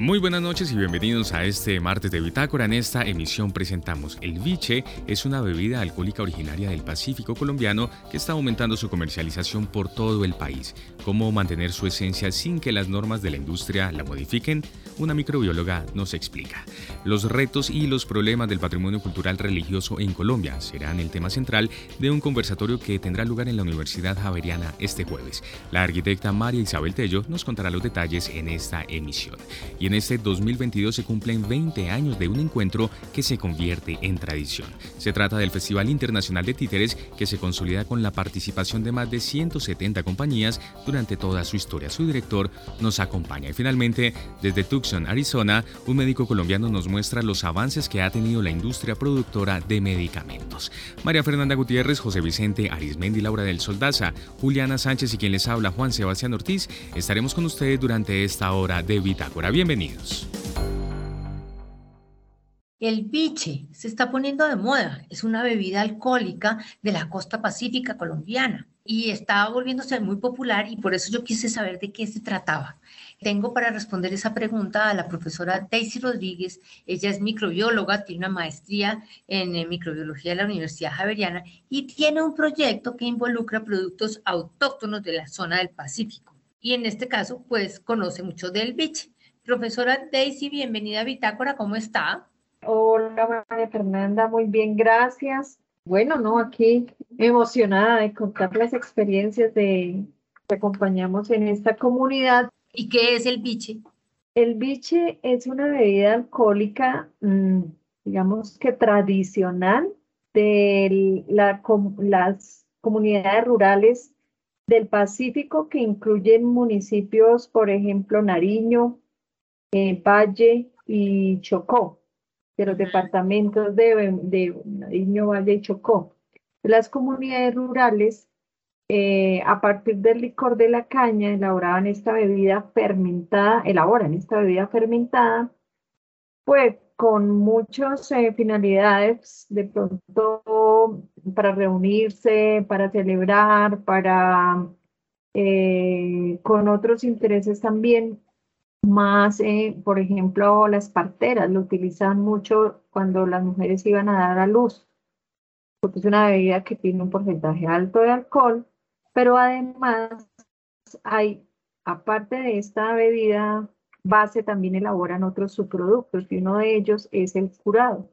Muy buenas noches y bienvenidos a este martes de Bitácora. En esta emisión presentamos el biche, es una bebida alcohólica originaria del Pacífico colombiano que está aumentando su comercialización por todo el país. Cómo mantener su esencia sin que las normas de la industria la modifiquen, una microbióloga nos explica. Los retos y los problemas del patrimonio cultural religioso en Colombia serán el tema central de un conversatorio que tendrá lugar en la Universidad Javeriana este jueves. La arquitecta María Isabel Tello nos contará los detalles en esta emisión. Y en este 2022 se cumplen 20 años de un encuentro que se convierte en tradición. Se trata del Festival Internacional de Títeres que se consolida con la participación de más de 170 compañías durante toda su historia. Su director nos acompaña y finalmente desde Tucson Arizona, un médico colombiano nos muestra los avances que ha tenido la industria productora de medicamentos. María Fernanda Gutiérrez, José Vicente Arismendi, Laura del Soldaza, Juliana Sánchez y quien les habla Juan Sebastián Ortiz, estaremos con ustedes durante esta hora de Bitácora. Bienvenidos. El biche se está poniendo de moda. Es una bebida alcohólica de la costa pacífica colombiana y está volviéndose muy popular y por eso yo quise saber de qué se trataba. Tengo para responder esa pregunta a la profesora Daisy Rodríguez. Ella es microbióloga, tiene una maestría en eh, microbiología de la Universidad Javeriana y tiene un proyecto que involucra productos autóctonos de la zona del Pacífico. Y en este caso, pues conoce mucho del biche. Profesora Daisy, bienvenida a Bitácora, ¿cómo está? Hola María Fernanda, muy bien, gracias. Bueno, no, aquí emocionada de contar las experiencias de que acompañamos en esta comunidad ¿Y qué es el biche? El biche es una bebida alcohólica, mm, digamos que tradicional de la, las comunidades rurales del Pacífico que incluyen municipios, por ejemplo, Nariño, eh, Valle y Chocó, de los departamentos de, de Nariño, Valle y Chocó. Las comunidades rurales eh, a partir del licor de la caña, elaboraban esta bebida fermentada, elaboran esta bebida fermentada, pues con muchas eh, finalidades, de pronto para reunirse, para celebrar, para eh, con otros intereses también, más, por ejemplo, las parteras lo utilizaban mucho cuando las mujeres iban a dar a luz, porque es una bebida que tiene un porcentaje alto de alcohol pero además hay, aparte de esta bebida base, también elaboran otros subproductos y uno de ellos es el curado.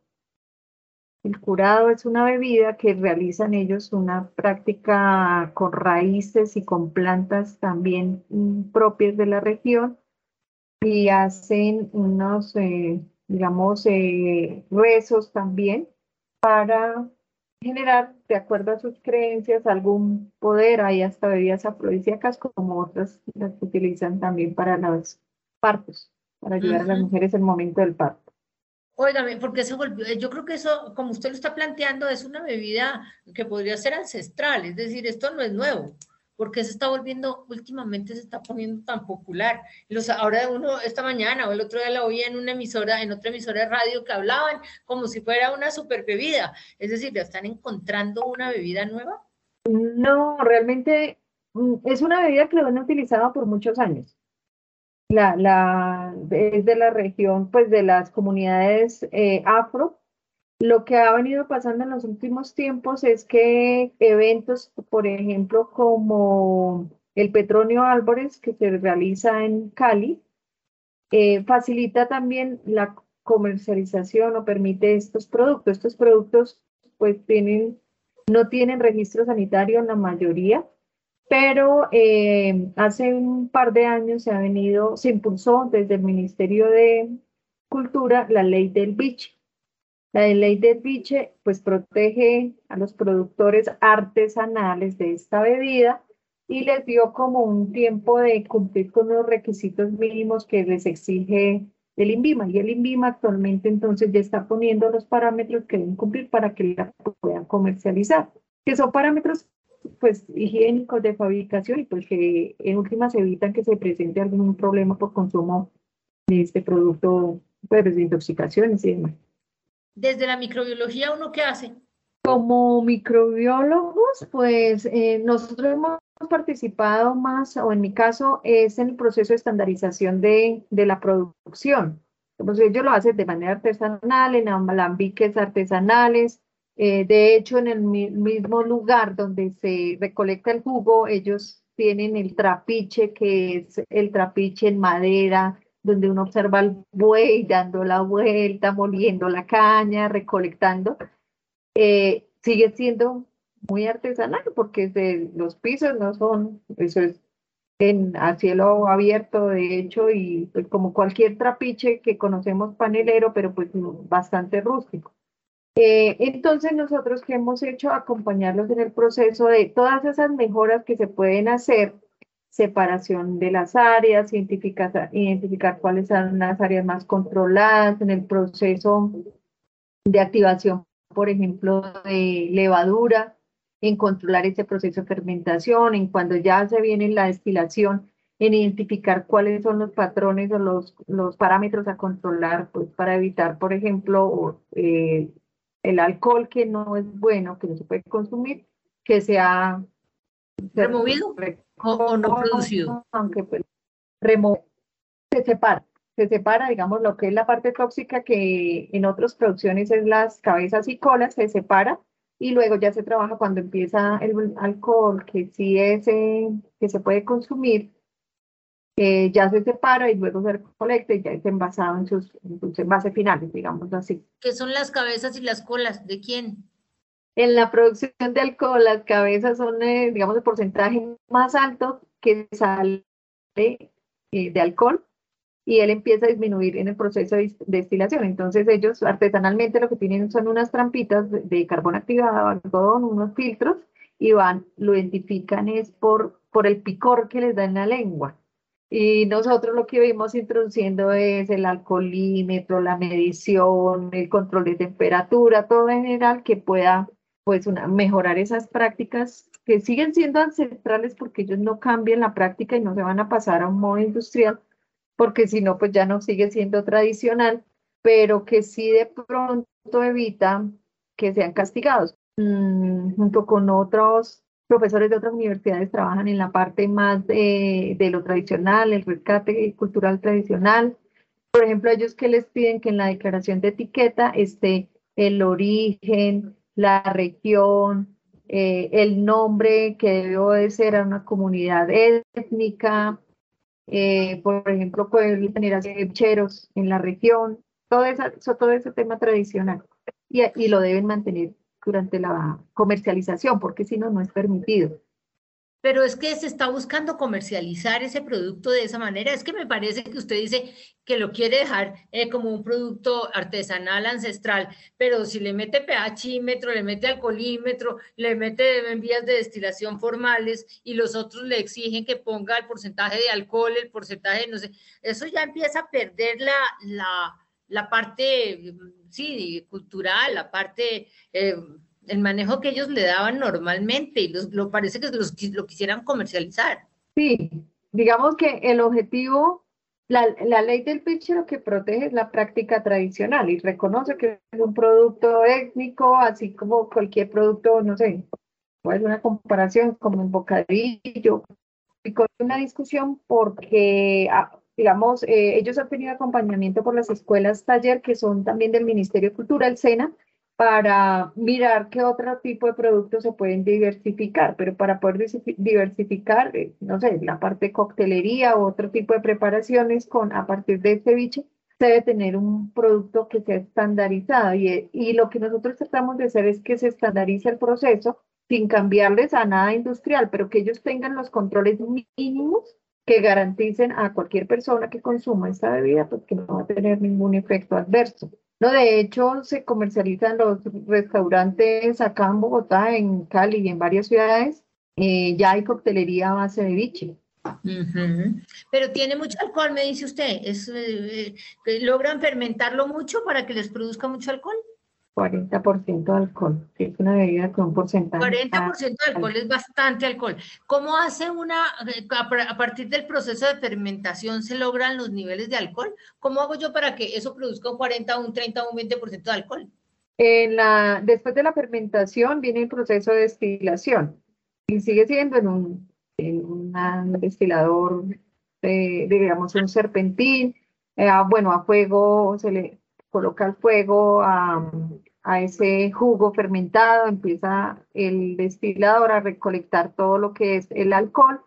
El curado es una bebida que realizan ellos una práctica con raíces y con plantas también mm, propias de la región y hacen unos, eh, digamos, eh, rezos también para generar, de acuerdo a sus creencias, algún poder. Hay hasta bebidas afrodisíacas como otras las que utilizan también para los partos, para ayudar a las mujeres en el momento del parto. Óigame, porque se volvió, yo creo que eso, como usted lo está planteando, es una bebida que podría ser ancestral, es decir, esto no es nuevo porque se está volviendo, últimamente se está poniendo tan popular. Los, ahora uno, esta mañana o el otro día la oía en una emisora, en otra emisora de radio que hablaban como si fuera una super bebida. Es decir, ¿ya están encontrando una bebida nueva? No, realmente mm, es una bebida que lo han utilizado por muchos años. La, la, es de la región, pues de las comunidades eh, afro, lo que ha venido pasando en los últimos tiempos es que eventos, por ejemplo, como el Petronio Álvarez, que se realiza en Cali, eh, facilita también la comercialización o permite estos productos. Estos productos pues tienen, no tienen registro sanitario en la mayoría, pero eh, hace un par de años se ha venido, se impulsó desde el Ministerio de Cultura la ley del biche la ley del biche pues protege a los productores artesanales de esta bebida y les dio como un tiempo de cumplir con los requisitos mínimos que les exige el INVIMA. Y el INVIMA actualmente entonces ya está poniendo los parámetros que deben cumplir para que la puedan comercializar, que son parámetros pues higiénicos de fabricación y pues que en últimas evitan que se presente algún problema por consumo de este producto pues, de intoxicaciones y demás. Desde la microbiología, ¿uno qué hace? Como microbiólogos, pues eh, nosotros hemos participado más, o en mi caso, es en el proceso de estandarización de, de la producción. Pues ellos lo hacen de manera artesanal, en alambiques artesanales. Eh, de hecho, en el mismo lugar donde se recolecta el jugo, ellos tienen el trapiche, que es el trapiche en madera, donde uno observa al buey dando la vuelta, moliendo la caña, recolectando, eh, sigue siendo muy artesanal porque los pisos no son, eso es en, a cielo abierto de hecho y pues, como cualquier trapiche que conocemos panelero, pero pues bastante rústico. Eh, entonces nosotros que hemos hecho acompañarlos en el proceso de todas esas mejoras que se pueden hacer separación de las áreas, identificar, identificar cuáles son las áreas más controladas en el proceso de activación, por ejemplo, de levadura, en controlar ese proceso de fermentación, en cuando ya se viene la destilación, en identificar cuáles son los patrones o los, los parámetros a controlar, pues para evitar, por ejemplo, eh, el alcohol que no es bueno, que no se puede consumir, que sea removido o, no producido. Aunque pues, se separa, se separa, digamos, lo que es la parte tóxica que en otras producciones es las cabezas y colas, se separa y luego ya se trabaja cuando empieza el alcohol, que sí es, eh, que se puede consumir, eh, ya se separa y luego se recolecta y ya es envasado en sus, en sus envases finales, digamos así. ¿Qué son las cabezas y las colas? ¿De quién? En la producción de alcohol, las cabezas son, eh, digamos, el porcentaje más alto que sale eh, de alcohol y él empieza a disminuir en el proceso de destilación. Entonces ellos artesanalmente lo que tienen son unas trampitas de, carbón activado, algodón, unos filtros y van, lo identifican es por, por el picor que les da en la lengua. Y nosotros lo que vimos introduciendo es el alcoholímetro, la medición, el control de temperatura, todo en general que pueda pues una, mejorar esas prácticas que siguen siendo ancestrales porque ellos no cambian la práctica y no se van a pasar a un modo industrial, porque si no, pues ya no sigue siendo tradicional, pero que sí de pronto evita que sean castigados. Mm, junto con otros profesores de otras universidades trabajan en la parte más de, de lo tradicional, el rescate cultural tradicional. Por ejemplo, ellos que les piden que en la declaración de etiqueta esté el origen, la región, eh, el nombre que debió de ser a una comunidad étnica, eh, por ejemplo, pueden tener cheros en la región, todo, esa, todo ese tema tradicional. Y, y lo deben mantener durante la comercialización, porque si no, no es permitido pero es que se está buscando comercializar ese producto de esa manera. Es que me parece que usted dice que lo quiere dejar eh, como un producto artesanal, ancestral, pero si le mete pHímetro, le mete alcoholímetro, le mete en vías de destilación formales y los otros le exigen que ponga el porcentaje de alcohol, el porcentaje, no sé, eso ya empieza a perder la, la, la parte, sí, cultural, la parte... Eh, el manejo que ellos le daban normalmente y los, lo parece que los, lo quisieran comercializar. Sí, digamos que el objetivo, la, la ley del pitch lo que protege es la práctica tradicional y reconoce que es un producto étnico, así como cualquier producto, no sé, puede una comparación como un bocadillo. Y con una discusión porque, ah, digamos, eh, ellos han tenido acompañamiento por las escuelas taller que son también del Ministerio de Cultura, el SENA, para mirar qué otro tipo de productos se pueden diversificar, pero para poder diversificar, eh, no sé, la parte de coctelería o otro tipo de preparaciones con, a partir de ceviche, se debe tener un producto que sea estandarizado y, y lo que nosotros tratamos de hacer es que se estandarice el proceso sin cambiarles a nada industrial, pero que ellos tengan los controles mínimos que garanticen a cualquier persona que consuma esta bebida, pues que no va a tener ningún efecto adverso. No, de hecho, se comercializan los restaurantes acá en Bogotá, en Cali y en varias ciudades. Eh, ya hay coctelería a base de biche. Pero tiene mucho alcohol, me dice usted. Es, eh, eh, ¿Logran fermentarlo mucho para que les produzca mucho alcohol? 40% de alcohol, es una bebida con un porcentaje. 40% de alcohol es bastante alcohol. ¿Cómo hace una, a partir del proceso de fermentación se logran los niveles de alcohol? ¿Cómo hago yo para que eso produzca un 40, un 30, un 20% de alcohol? En la, después de la fermentación viene el proceso de destilación y sigue siendo en un, en un destilador, de, digamos, un serpentín. Eh, bueno, a fuego se le coloca el fuego a, a ese jugo fermentado, empieza el destilador a recolectar todo lo que es el alcohol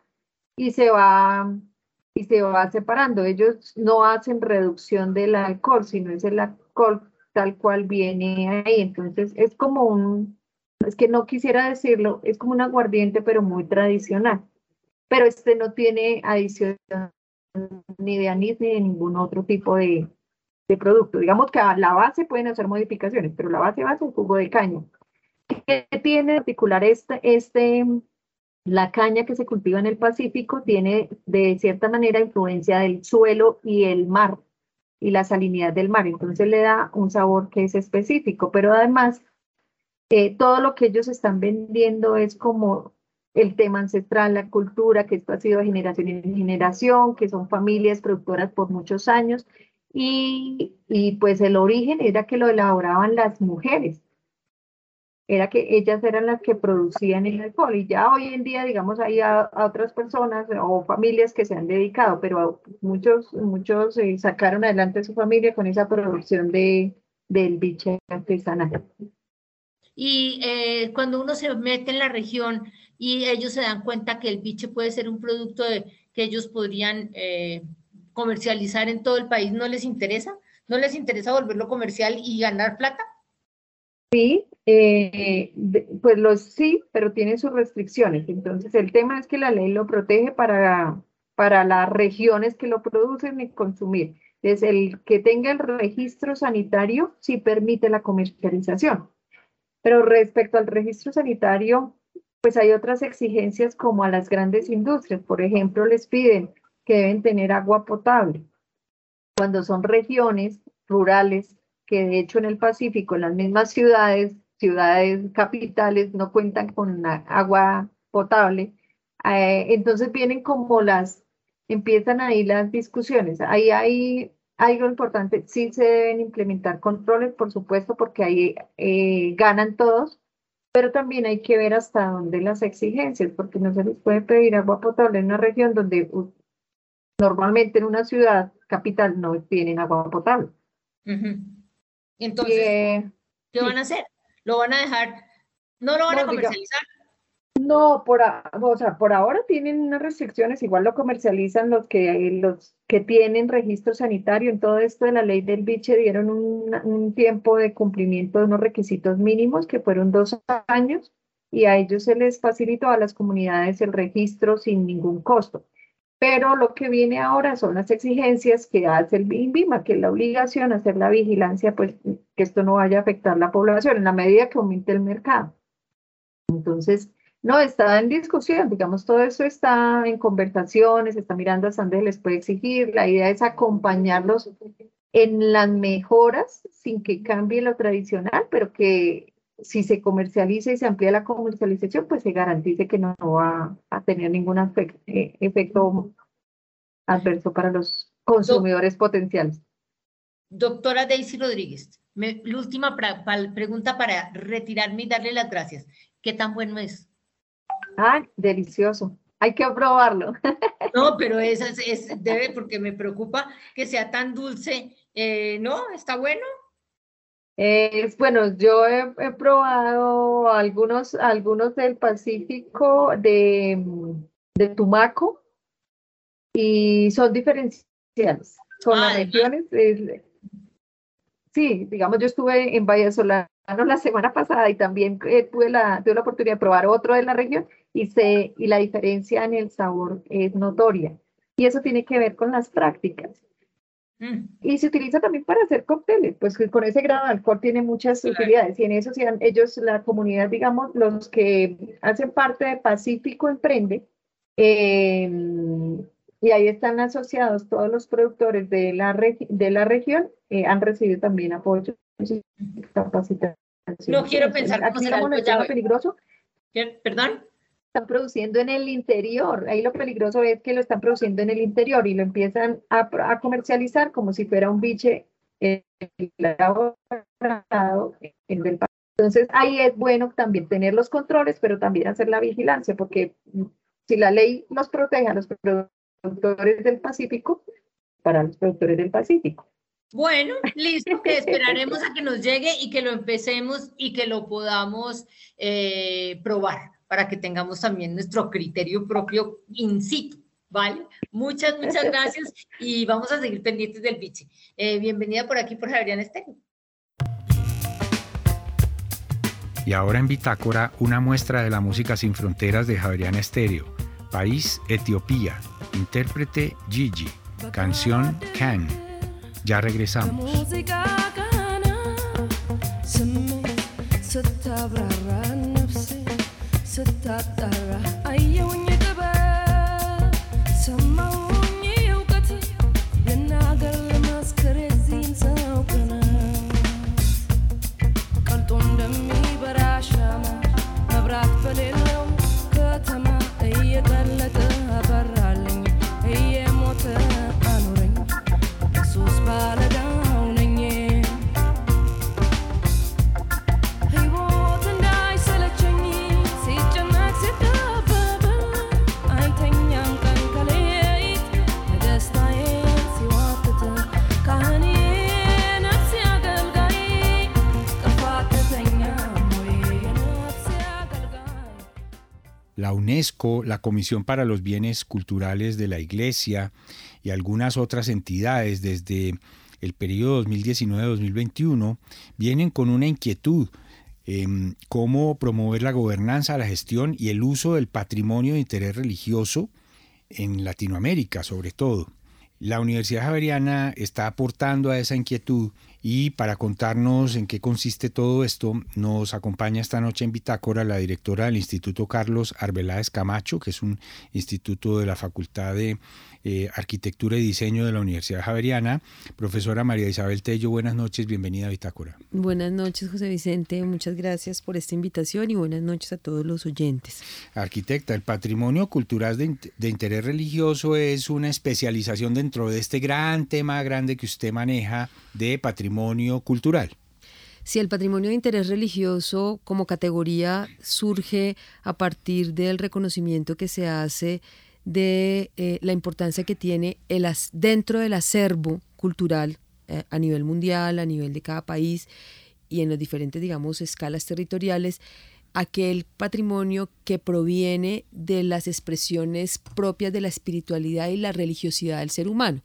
y se va y se va separando. Ellos no hacen reducción del alcohol, sino es el alcohol tal cual viene ahí. Entonces es como un, es que no quisiera decirlo, es como un aguardiente, pero muy tradicional. Pero este no tiene adición ni de anís ni de ningún otro tipo de, de producto. Digamos que a la base pueden hacer modificaciones, pero la base a ser jugo de caña. ¿Qué tiene en particular este, este, la caña que se cultiva en el Pacífico? Tiene de cierta manera influencia del suelo y el mar y la salinidad del mar, entonces le da un sabor que es específico, pero además eh, todo lo que ellos están vendiendo es como el tema ancestral, la cultura, que esto ha sido generación en generación, que son familias productoras por muchos años y, y, pues el origen era que lo elaboraban las mujeres, era que ellas eran las que producían el alcohol y ya hoy en día, digamos, hay a, otras personas o familias que se han dedicado, pero muchos, muchos eh, sacaron adelante su familia con esa producción de, del biche artesanal. Y eh, cuando uno se mete en la región y ellos se dan cuenta que el biche puede ser un producto que ellos podrían eh, comercializar en todo el país, ¿no les interesa? ¿No les interesa volverlo comercial y ganar plata? Sí, eh, pues los sí, pero tiene sus restricciones. Entonces el tema es que la ley lo protege para, para las regiones que lo producen y consumir. Es el que tenga el registro sanitario sí permite la comercialización. Pero respecto al registro sanitario, pues hay otras exigencias como a las grandes industrias. Por ejemplo, les piden que deben tener agua potable. Cuando son regiones rurales, que de hecho en el Pacífico, en las mismas ciudades, ciudades capitales, no cuentan con agua potable, eh, entonces vienen como las, empiezan ahí las discusiones. Ahí hay algo importante, sí se deben implementar controles, por supuesto, porque ahí eh, ganan todos, pero también hay que ver hasta dónde las exigencias, porque no se les puede pedir agua potable en una región donde normalmente en una ciudad capital no tienen agua potable. Entonces, eh, ¿qué van a hacer? ¿Lo van a dejar? ¿No lo van a comercializar? no, por, o sea, por ahora tienen unas restricciones, igual lo comercializan los que, los que tienen registro sanitario. En todo esto de la ley del biche dieron un, un tiempo de cumplimiento de unos requisitos mínimos que fueron dos años y a ellos se les facilitó a las comunidades el registro sin ningún costo. Pero lo que viene ahora son las exigencias que hace el BIMBIMA, que es la obligación a hacer la vigilancia, pues que esto no vaya a afectar la población en la medida que aumente el mercado. Entonces, no, está en discusión, digamos, todo eso está en conversaciones, está mirando hasta dónde les puede exigir. La idea es acompañarlos en las mejoras sin que cambie lo tradicional, pero que si se comercializa y se amplía la comercialización, pues se garantice que no, va a tener ningún eh, efecto adverso para los consumidores potenciales. Doctora Daisy Rodríguez, la última pregunta para retirarme y darle las gracias. ¿Qué tan bueno es? Ah, delicioso. Hay que probarlo. No, pero esa es, debe porque me preocupa que sea tan dulce. Eh, ¿No? ¿Está bueno? Es, bueno, yo he, probado algunos, algunos del Pacífico de, de Tumaco y son diferenciales. Son las regiones. sí, digamos, yo estuve en Valle Solano la semana pasada y también eh, tuve, la, tuve la oportunidad de probar otro de la región y, sé, y la diferencia en el sabor es notoria. Y eso tiene que ver con las prácticas. Mm. Y se utiliza también para hacer cócteles, pues con ese grado de alcohol tiene muchas utilidades y en eso sí, ellos, la comunidad, digamos, los que hacen parte de Pacífico Emprende, em, y ahí están asociados todos los productores de la, de la región, eh, han recibido también apoyo capacitación. No quiero pensar cómo será el peligroso. ¿Perdón? Están produciendo en el interior. Ahí lo peligroso es que lo están produciendo en el interior y lo empiezan a, comercializar como si fuera un biche elaborado en el país. Entonces, ahí es bueno también tener los controles, pero también hacer la vigilancia, porque mm, si la ley nos protege a los productores del Pacífico, para los productores del Pacífico. Bueno, listo, que esperaremos a que nos llegue y que lo empecemos y que lo podamos eh, probar para que tengamos también nuestro criterio propio in situ. ¿Vale? Muchas, muchas gracias y vamos a seguir pendientes del biche. Eh, bienvenida por aquí por Javier Estéreo. Y ahora en Bitácora, una muestra de la música sin fronteras de Javerian Estéreo. País Etiopía. Intérprete Gigi. Canción Can. Ya regresamos. sa tatara ayaw niya diba sa mga la UNESCO, la Comisión para los Bienes Culturales de la Iglesia y algunas otras entidades desde el periodo 2019-2021 vienen con una inquietud en cómo promover la gobernanza, la gestión y el uso del patrimonio de interés religioso en Latinoamérica sobre todo. La Universidad Javeriana está aportando a esa inquietud y para contarnos en qué consiste todo esto, nos acompaña esta noche en Bitácora la directora del Instituto Carlos Arbeláez Camacho, que es un instituto de la Facultad de eh, Arquitectura y Diseño de la Universidad Javeriana. Profesora María Isabel Tello, buenas noches, bienvenida a Bitácora. Buenas noches, José Vicente, muchas gracias por esta invitación y buenas noches a todos los oyentes. Arquitecta, el patrimonio cultural de, de interés religioso es una especialización dentro de este gran tema grande que usted maneja de patrimonio cultural. Si el patrimonio de interés religioso como categoría surge a partir del reconocimiento que se hace de eh, la importancia que tiene dentro del acervo cultural eh, a nivel mundial, a nivel de cada país y en las diferentes, digamos, escalas territoriales, aquel patrimonio que proviene de las expresiones propias de la espiritualidad y la religiosidad del ser humano.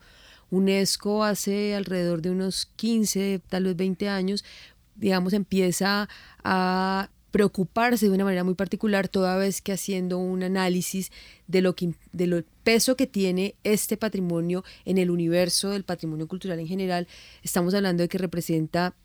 UNESCO hace alrededor de unos 15, tal vez 20 años, digamos, empieza a preocuparse de una manera muy particular toda vez que haciendo un análisis de lo que de lo peso que tiene este patrimonio en el universo del patrimonio cultural en general, estamos hablando de que representa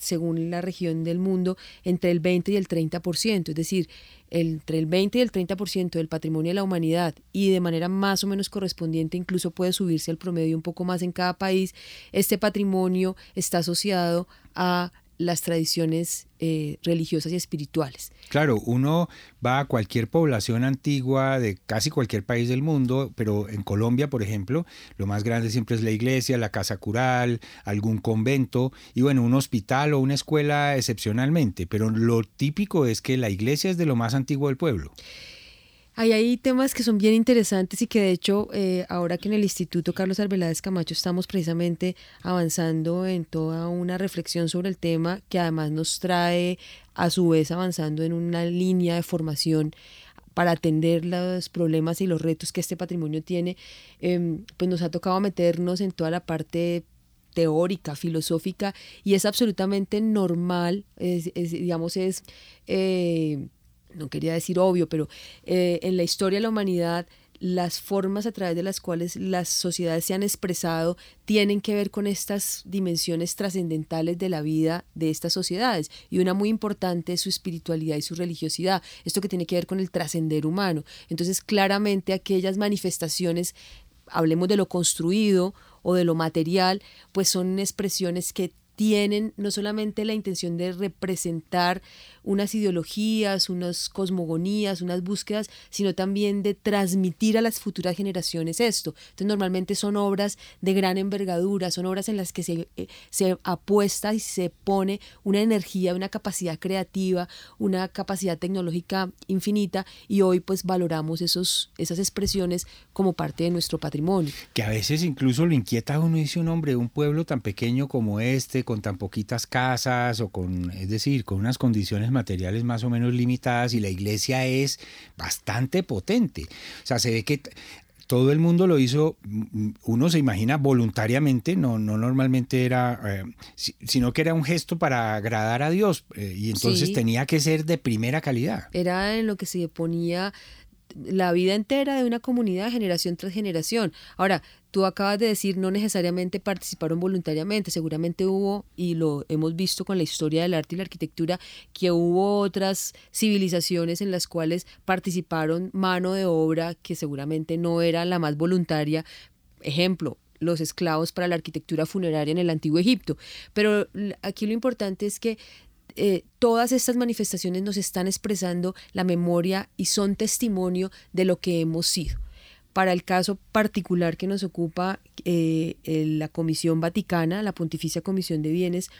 según la región del mundo, entre el 20 y el 30%, es decir, entre el 20 y el 30% del patrimonio de la humanidad y de manera más o menos correspondiente incluso puede subirse al promedio un poco más en cada país, este patrimonio está asociado a las tradiciones eh, religiosas y espirituales. Claro, uno va a cualquier población antigua de casi cualquier país del mundo, pero en Colombia, por ejemplo, lo más grande siempre es la iglesia, la casa cural, algún convento y bueno, un hospital o una escuela excepcionalmente, pero lo típico es que la iglesia es de lo más antiguo del pueblo. Hay temas que son bien interesantes y que de hecho eh, ahora que en el Instituto Carlos Arbeláez Camacho estamos precisamente avanzando en toda una reflexión sobre el tema que además nos trae a su vez avanzando en una línea de formación para atender los problemas y los retos que este patrimonio tiene, em, pues nos ha tocado meternos en toda la parte teórica, filosófica, y es absolutamente normal, digamos, es... Eh, no quería decir obvio, pero eh, en la historia de la humanidad las formas a través de las cuales las sociedades se han expresado tienen que ver con estas dimensiones trascendentales de la vida de estas sociedades. Y una muy importante es su espiritualidad y su religiosidad, esto que tiene que ver con el trascender humano. Entonces, claramente aquellas manifestaciones, hablemos de lo construido o de lo material, pues son expresiones que tienen no solamente la intención de representar unas ideologías, unas cosmogonías, unas búsquedas, sino también de transmitir a las futuras generaciones esto. Entonces normalmente son obras de gran envergadura, son obras en las que se, eh, se apuesta y se pone una energía, una capacidad creativa, una capacidad tecnológica infinita y hoy pues valoramos esos, esas expresiones como parte de nuestro patrimonio. Que a veces incluso lo inquieta a uno, dice un hombre, un pueblo tan pequeño como este, con tan poquitas casas o con, es decir, con unas condiciones materiales más o menos limitadas y la iglesia es bastante potente. O sea, se ve que todo el mundo lo hizo, uno se imagina voluntariamente, no, no normalmente era, eh, sino que era un gesto para agradar a Dios eh, y entonces tenía que ser de primera calidad. Era en lo que se ponía la vida entera de una comunidad generación tras generación. Ahora, tú acabas de decir no necesariamente participaron voluntariamente, seguramente hubo, y lo hemos visto con la historia del arte y la arquitectura, que hubo otras civilizaciones en las cuales participaron mano de obra que seguramente no era la más voluntaria. Ejemplo, los esclavos para la arquitectura funeraria en el antiguo Egipto. Pero aquí lo importante es que eh, todas estas manifestaciones nos están expresando la memoria y son testimonio de lo que hemos sido. Para el caso particular que nos ocupa eh, la Comisión Vaticana, la Pontificia Comisión de Bienes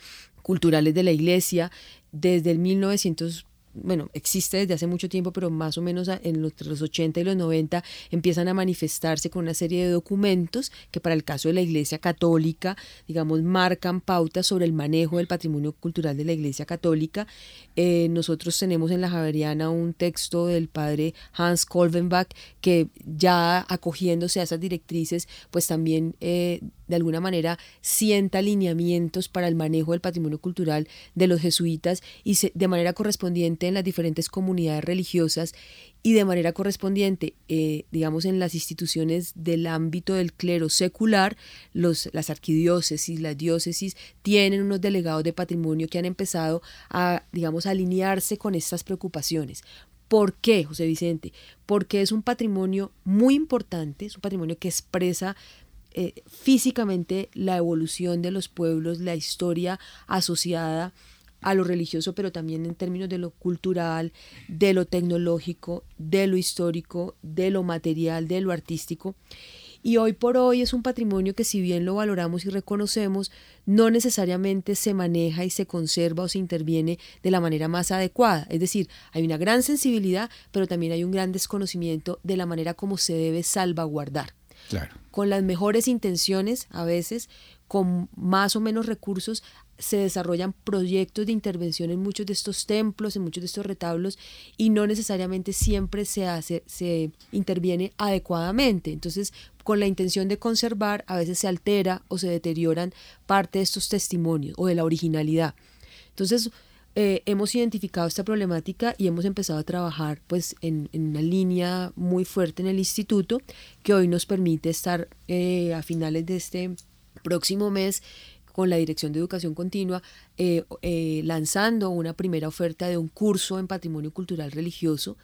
Culturales de la Iglesia, desde el 1900 bueno, existe desde hace mucho tiempo, pero más o menos en los, los 80 y los 90 empiezan a manifestarse con una serie de documentos que para el caso de la Iglesia Católica, digamos, marcan pautas sobre el manejo del patrimonio cultural de la Iglesia Católica. Eh, nosotros tenemos en la Javeriana un texto del padre Hans Kolvenbach que ya acogiéndose a esas directrices, pues también eh, de alguna manera sienta alineamientos para el manejo del patrimonio cultural de los jesuitas y de manera correspondiente en las diferentes comunidades religiosas y de manera correspondiente, eh, digamos, en las instituciones del ámbito del clero secular, los, las arquidiócesis, las diócesis, tienen unos delegados de patrimonio que han empezado a, digamos, alinearse con estas preocupaciones. ¿Por qué, José Vicente? Porque es un patrimonio muy importante, es un patrimonio que expresa eh, físicamente la evolución de los pueblos, la historia asociada a lo religioso, pero también en términos de lo cultural, de lo tecnológico, de lo histórico, de lo material, de lo artístico. Y hoy por hoy es un patrimonio que si bien lo valoramos y reconocemos, no necesariamente se maneja y se conserva o se interviene de la manera más adecuada. Es decir, hay una gran sensibilidad, pero también hay un gran desconocimiento de la manera como se debe salvaguardar. Con las mejores intenciones, a veces, con más o menos recursos, se desarrollan proyectos de intervención en muchos de estos templos, en muchos de estos retablos, y no necesariamente siempre se hace, se interviene adecuadamente. Entonces, con la intención de conservar, a veces se altera o se deterioran parte de estos testimonios o de la originalidad. Entonces, eh, hemos identificado esta problemática y hemos empezado a trabajar pues en, una línea muy fuerte en el instituto que hoy nos permite estar eh, a finales de este próximo mes con la Dirección de Educación Continua eh, lanzando una primera oferta de un curso en patrimonio cultural religioso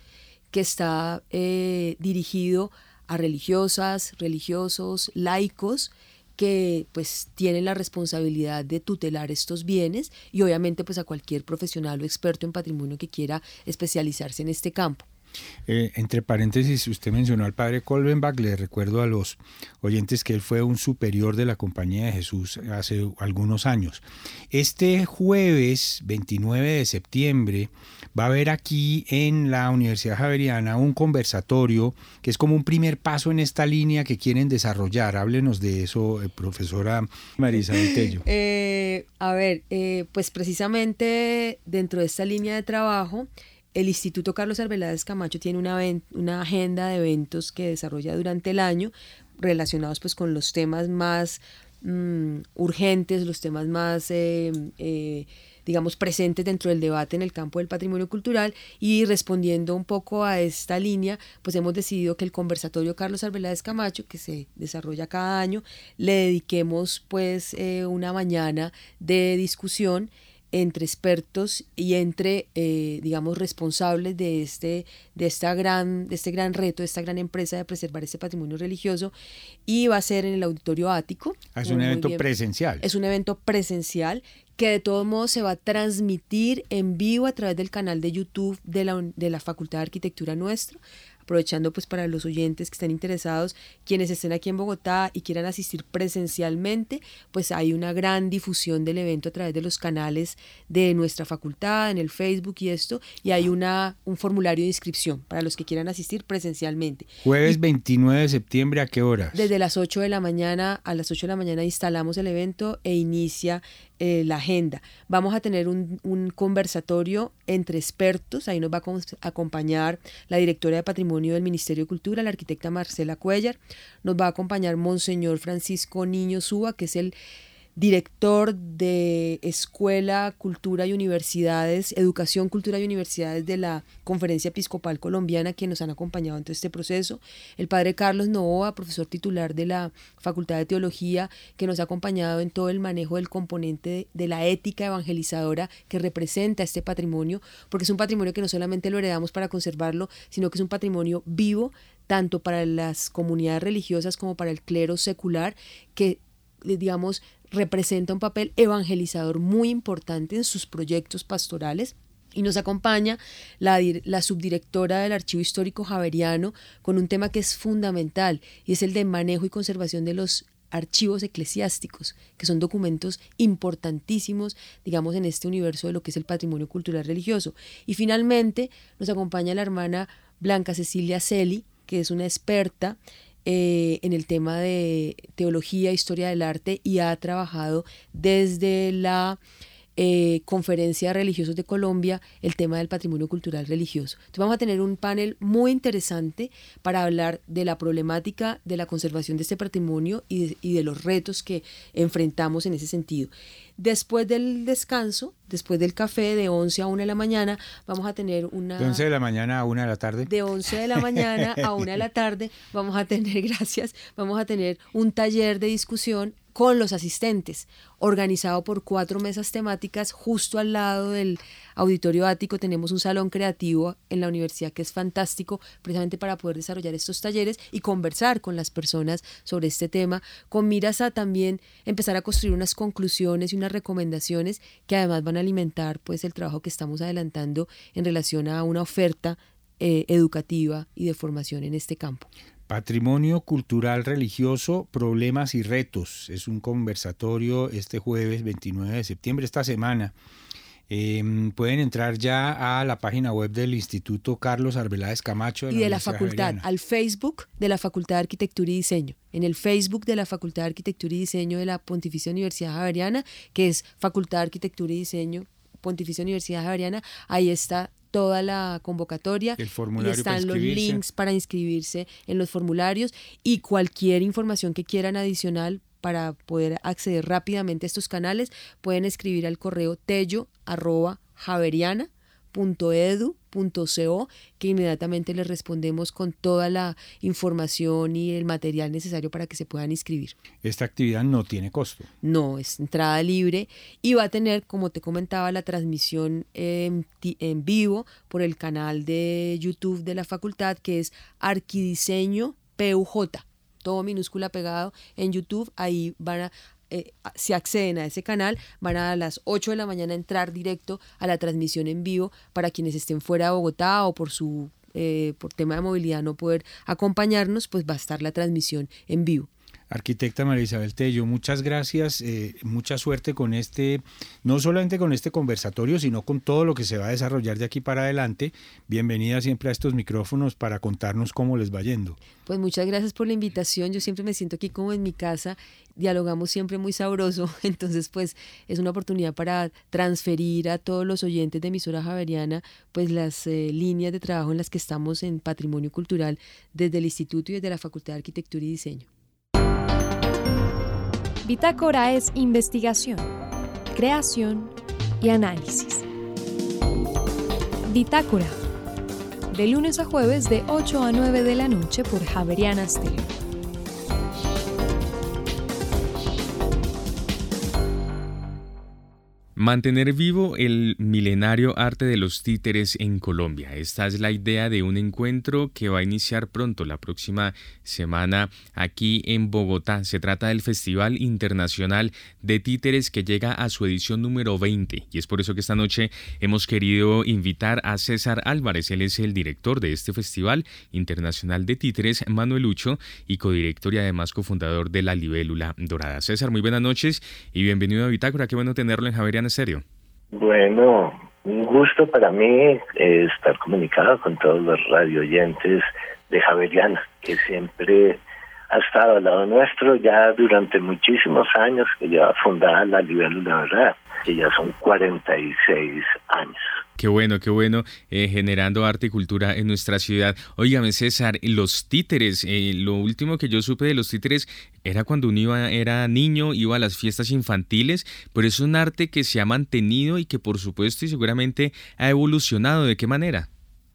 que está dirigido a religiosas, religiosos, laicos, que pues tienen la responsabilidad de tutelar estos bienes y obviamente pues a cualquier profesional o experto en patrimonio que quiera especializarse en este campo. Eh, entre paréntesis, usted mencionó al padre Colbenbach, le recuerdo a los oyentes que él fue un superior de la Compañía de Jesús hace algunos años. Este jueves 29 de septiembre va a haber aquí en la Universidad Javeriana un conversatorio que es como un primer paso en esta línea que quieren desarrollar. Háblenos de eso, eh, profesora Marisa Vitello. Eh, a ver, pues precisamente dentro de esta línea de trabajo, el Instituto Carlos Arbeláez Camacho tiene una, agenda de eventos que desarrolla durante el año relacionados pues con los temas más mm, urgentes, los temas más, eh, eh, digamos, presentes dentro del debate en el campo del patrimonio cultural. Y respondiendo un poco a esta línea, pues hemos decidido que el conversatorio Carlos Arbeláez Camacho, que se desarrolla cada año, le dediquemos pues eh, una mañana de discusión entre expertos y entre, eh, digamos, responsables de este, de, esta gran, de este gran reto, de esta gran empresa de preservar este patrimonio religioso. Y va a ser en el Auditorio Ático. Ah, es un evento presencial. Es un evento presencial que de todos modos se va a transmitir en vivo a través del canal de YouTube de la, de la Facultad de Arquitectura nuestro aprovechando pues para los oyentes que están interesados, quienes estén aquí en Bogotá y quieran asistir presencialmente, pues hay una gran difusión del evento a través de los canales de nuestra facultad, en el Facebook y esto, y hay una, un formulario de inscripción para los que quieran asistir presencialmente. Jueves 29 de septiembre, ¿a qué horas? Desde las 8 de la mañana, a las 8 de la mañana instalamos el evento e inicia eh, la agenda. Vamos a tener un, conversatorio entre expertos, ahí nos va a acompañar la directora de Patrimonio del Ministerio de Cultura, la arquitecta Marcela Cuellar, nos va a acompañar Monseñor Francisco Niño Suba, que es el director de Escuela, Cultura y Universidades, Educación, Cultura y Universidades de la Conferencia Episcopal Colombiana, que nos han acompañado en todo este proceso, el padre Carlos Novoa, profesor titular de la Facultad de Teología, que nos ha acompañado en todo el manejo del componente de la ética evangelizadora que representa este patrimonio, porque es un patrimonio que no solamente lo heredamos para conservarlo, sino que es un patrimonio vivo tanto para las comunidades religiosas como para el clero secular, que digamos, representa un papel evangelizador muy importante en sus proyectos pastorales. Y nos acompaña la, la, subdirectora del Archivo Histórico Javeriano con un tema que es fundamental y es el de manejo y conservación de los archivos eclesiásticos, que son documentos importantísimos, digamos, en este universo de lo que es el patrimonio cultural religioso. Y finalmente nos acompaña la hermana Blanca Cecilia Celi, que es una experta eh, en el tema de teología, historia del arte y ha trabajado desde la eh, Conferencia de Religiosos de Colombia el tema del patrimonio cultural religioso. Entonces vamos a tener un panel muy interesante para hablar de la problemática de la conservación de este patrimonio y y de los retos que enfrentamos en ese sentido. Después del descanso, después del café de 11 a 1 de la mañana, vamos a tener una... De 11 de la mañana a 1 de la tarde. De 11 de la mañana a 1 de la tarde vamos a tener, gracias, vamos a tener un taller de discusión con los asistentes, organizado por cuatro mesas temáticas justo al lado del auditorio ático. Tenemos un salón creativo en la universidad que es fantástico precisamente para poder desarrollar estos talleres y conversar con las personas sobre este tema, con miras a también empezar a construir unas conclusiones y unas recomendaciones que además van a alimentar pues el trabajo que estamos adelantando en relación a una oferta eh, educativa y de formación en este campo. Patrimonio Cultural Religioso, Problemas y Retos. Es un conversatorio este jueves 29 de septiembre, esta semana. Em, pueden entrar ya a la página web del Instituto Carlos Arbeláez Camacho. y de la facultad, al Facebook de la Facultad de Arquitectura y Diseño. En el Facebook de la Facultad de Arquitectura y Diseño de la Pontificia Universidad Javeriana, que es Facultad de Arquitectura y Diseño Pontificia Universidad Javeriana, ahí está toda la convocatoria y están los links para inscribirse en los formularios y cualquier información que quieran adicional para poder acceder rápidamente a estos canales pueden escribir al correo tello javeriana .edu.co que inmediatamente les respondemos con toda la información y el material necesario para que se puedan inscribir. Esta actividad no tiene costo. No, es entrada libre y va a tener, como te comentaba, la transmisión en, en vivo por el canal de YouTube de la facultad que es Arquidiseño PUJ todo minúscula pegado en YouTube, ahí van a, eh, si acceden a ese canal, van a, las 8 de la mañana entrar directo a la transmisión en vivo para quienes estén fuera de Bogotá o por su eh, por tema de movilidad no poder acompañarnos, pues va a estar la transmisión en vivo. Arquitecta María Isabel Tello, muchas gracias, eh, mucha suerte con este, no solamente con este conversatorio, sino con todo lo que se va a desarrollar de aquí para adelante. Bienvenida siempre a estos micrófonos para contarnos cómo les va yendo. Pues muchas gracias por la invitación, yo siempre me siento aquí como en mi casa, dialogamos siempre muy sabroso, entonces pues es una oportunidad para transferir a todos los oyentes de emisora javeriana pues las eh, líneas de trabajo en las que estamos en patrimonio cultural desde el instituto y desde la Facultad de Arquitectura y Diseño. Bitácora es investigación, creación y análisis. Bitácora. De lunes a jueves de 8 a 9 de la noche por Javeriana Stereo. Mantener vivo el milenario arte de los títeres en Colombia. Esta es la idea de un encuentro que va a iniciar pronto, la próxima semana, aquí en Bogotá. Se trata del Festival Internacional de Títeres que llega a su edición número 20. Y es por eso que esta noche hemos querido invitar a César Álvarez. Él es el director de este Festival Internacional de Títeres, Manuel Lucho, y codirector y además cofundador de la Libélula Dorada. César, muy buenas noches y bienvenido a Bitácora. Qué bueno tenerlo en Javeriana serio? Bueno, un gusto para mí eh, estar comunicado con todos los radio oyentes de Javeriana, que siempre ha estado al lado nuestro ya durante muchísimos años, que lleva fundada la Libélula Verdad, que ya son 46 años. Qué bueno, qué bueno, eh, generando arte y cultura en nuestra ciudad. Óigame, César, los títeres, eh, lo último que yo supe de los títeres era cuando uno iba, era niño, iba a las fiestas infantiles, pero es un arte que se ha mantenido y que por supuesto y seguramente ha evolucionado. ¿De qué manera?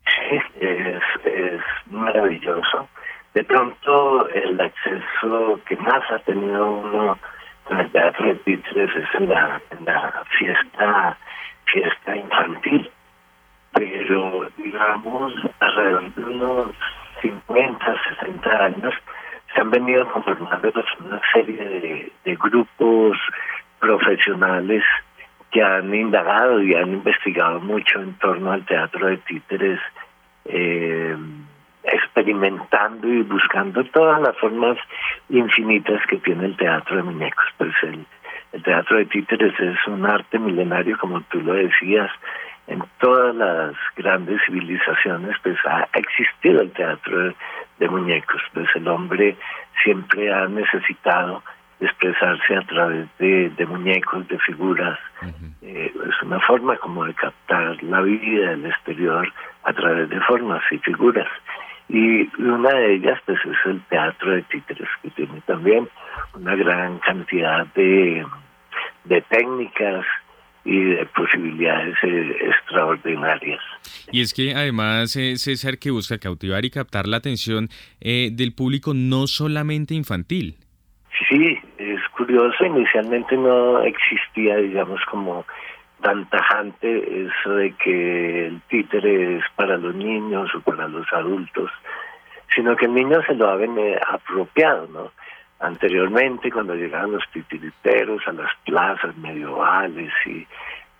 Sí, es, es maravilloso. De pronto el acceso que más ha tenido uno con el teatro de títeres es en la, en fiesta fiesta infantil, pero digamos alrededor de unos 50, 60 años se han venido conformando una serie de, grupos profesionales que han indagado y han investigado mucho en torno al teatro de títeres, eh, experimentando y buscando todas las formas infinitas que tiene el teatro de muñecos. Pues el, el teatro de títeres es un arte milenario, como tú lo decías. En todas las grandes civilizaciones, pues ha existido el teatro de, muñecos. Pues el hombre siempre ha necesitado expresarse a través de, muñecos, de figuras. Eh, es una forma como de captar la vida del exterior a través de formas y figuras. Y una de ellas pues es el teatro de títeres, que tiene también una gran cantidad de, de técnicas y de posibilidades eh, extraordinarias. Y es que además eh, César que busca cautivar y captar la atención eh, del público no solamente infantil. Sí, es curioso, inicialmente no existía, digamos, como tan tajante eso de que el títere es para los niños o para los adultos, sino que el niño se lo ha apropiado, ¿no? anteriormente cuando llegaban los titiriteros a las plazas medievales y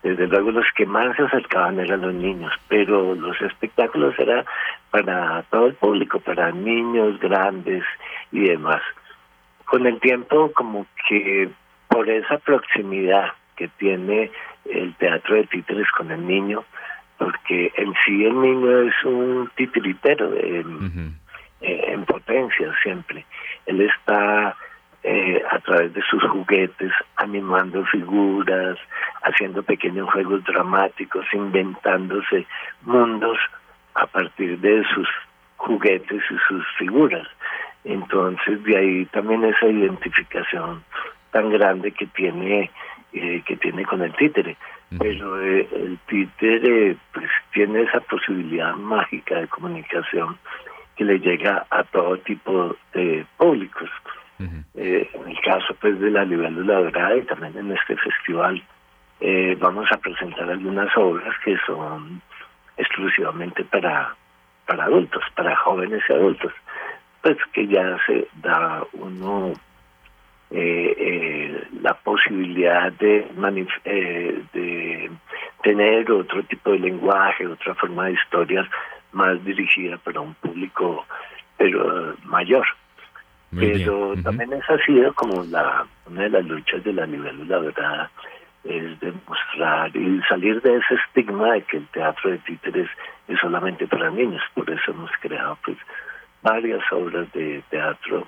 desde luego los que más se acercaban eran los niños, pero los espectáculos eran para todo el público, para niños, grandes y demás. Con el tiempo como que por esa proximidad que tiene el teatro de títeres con el niño, porque en sí el niño es un titiritero en, en potencia siempre él está eh, a través de sus juguetes animando figuras, haciendo pequeños juegos dramáticos, inventándose mundos a partir de sus juguetes y sus figuras. Entonces de ahí también esa identificación tan grande que tiene eh, que tiene con el títere. Pero eh, el títere pues tiene esa posibilidad mágica de comunicación que le llega a todo tipo de públicos. Eh, en el caso pues de la libélula dorada y también en este festival eh, vamos a presentar algunas obras que son exclusivamente para para adultos, para jóvenes y adultos, pues que ya se da uno eh, la posibilidad de, de tener otro tipo de lenguaje, otra forma de historias más dirigida para un público pero mayor. pero también esa ha sido como la una de las luchas de la nivel la verdad es demostrar y salir de ese estigma de que el teatro de títeres es solamente para niños. Por eso hemos creado pues varias obras de teatro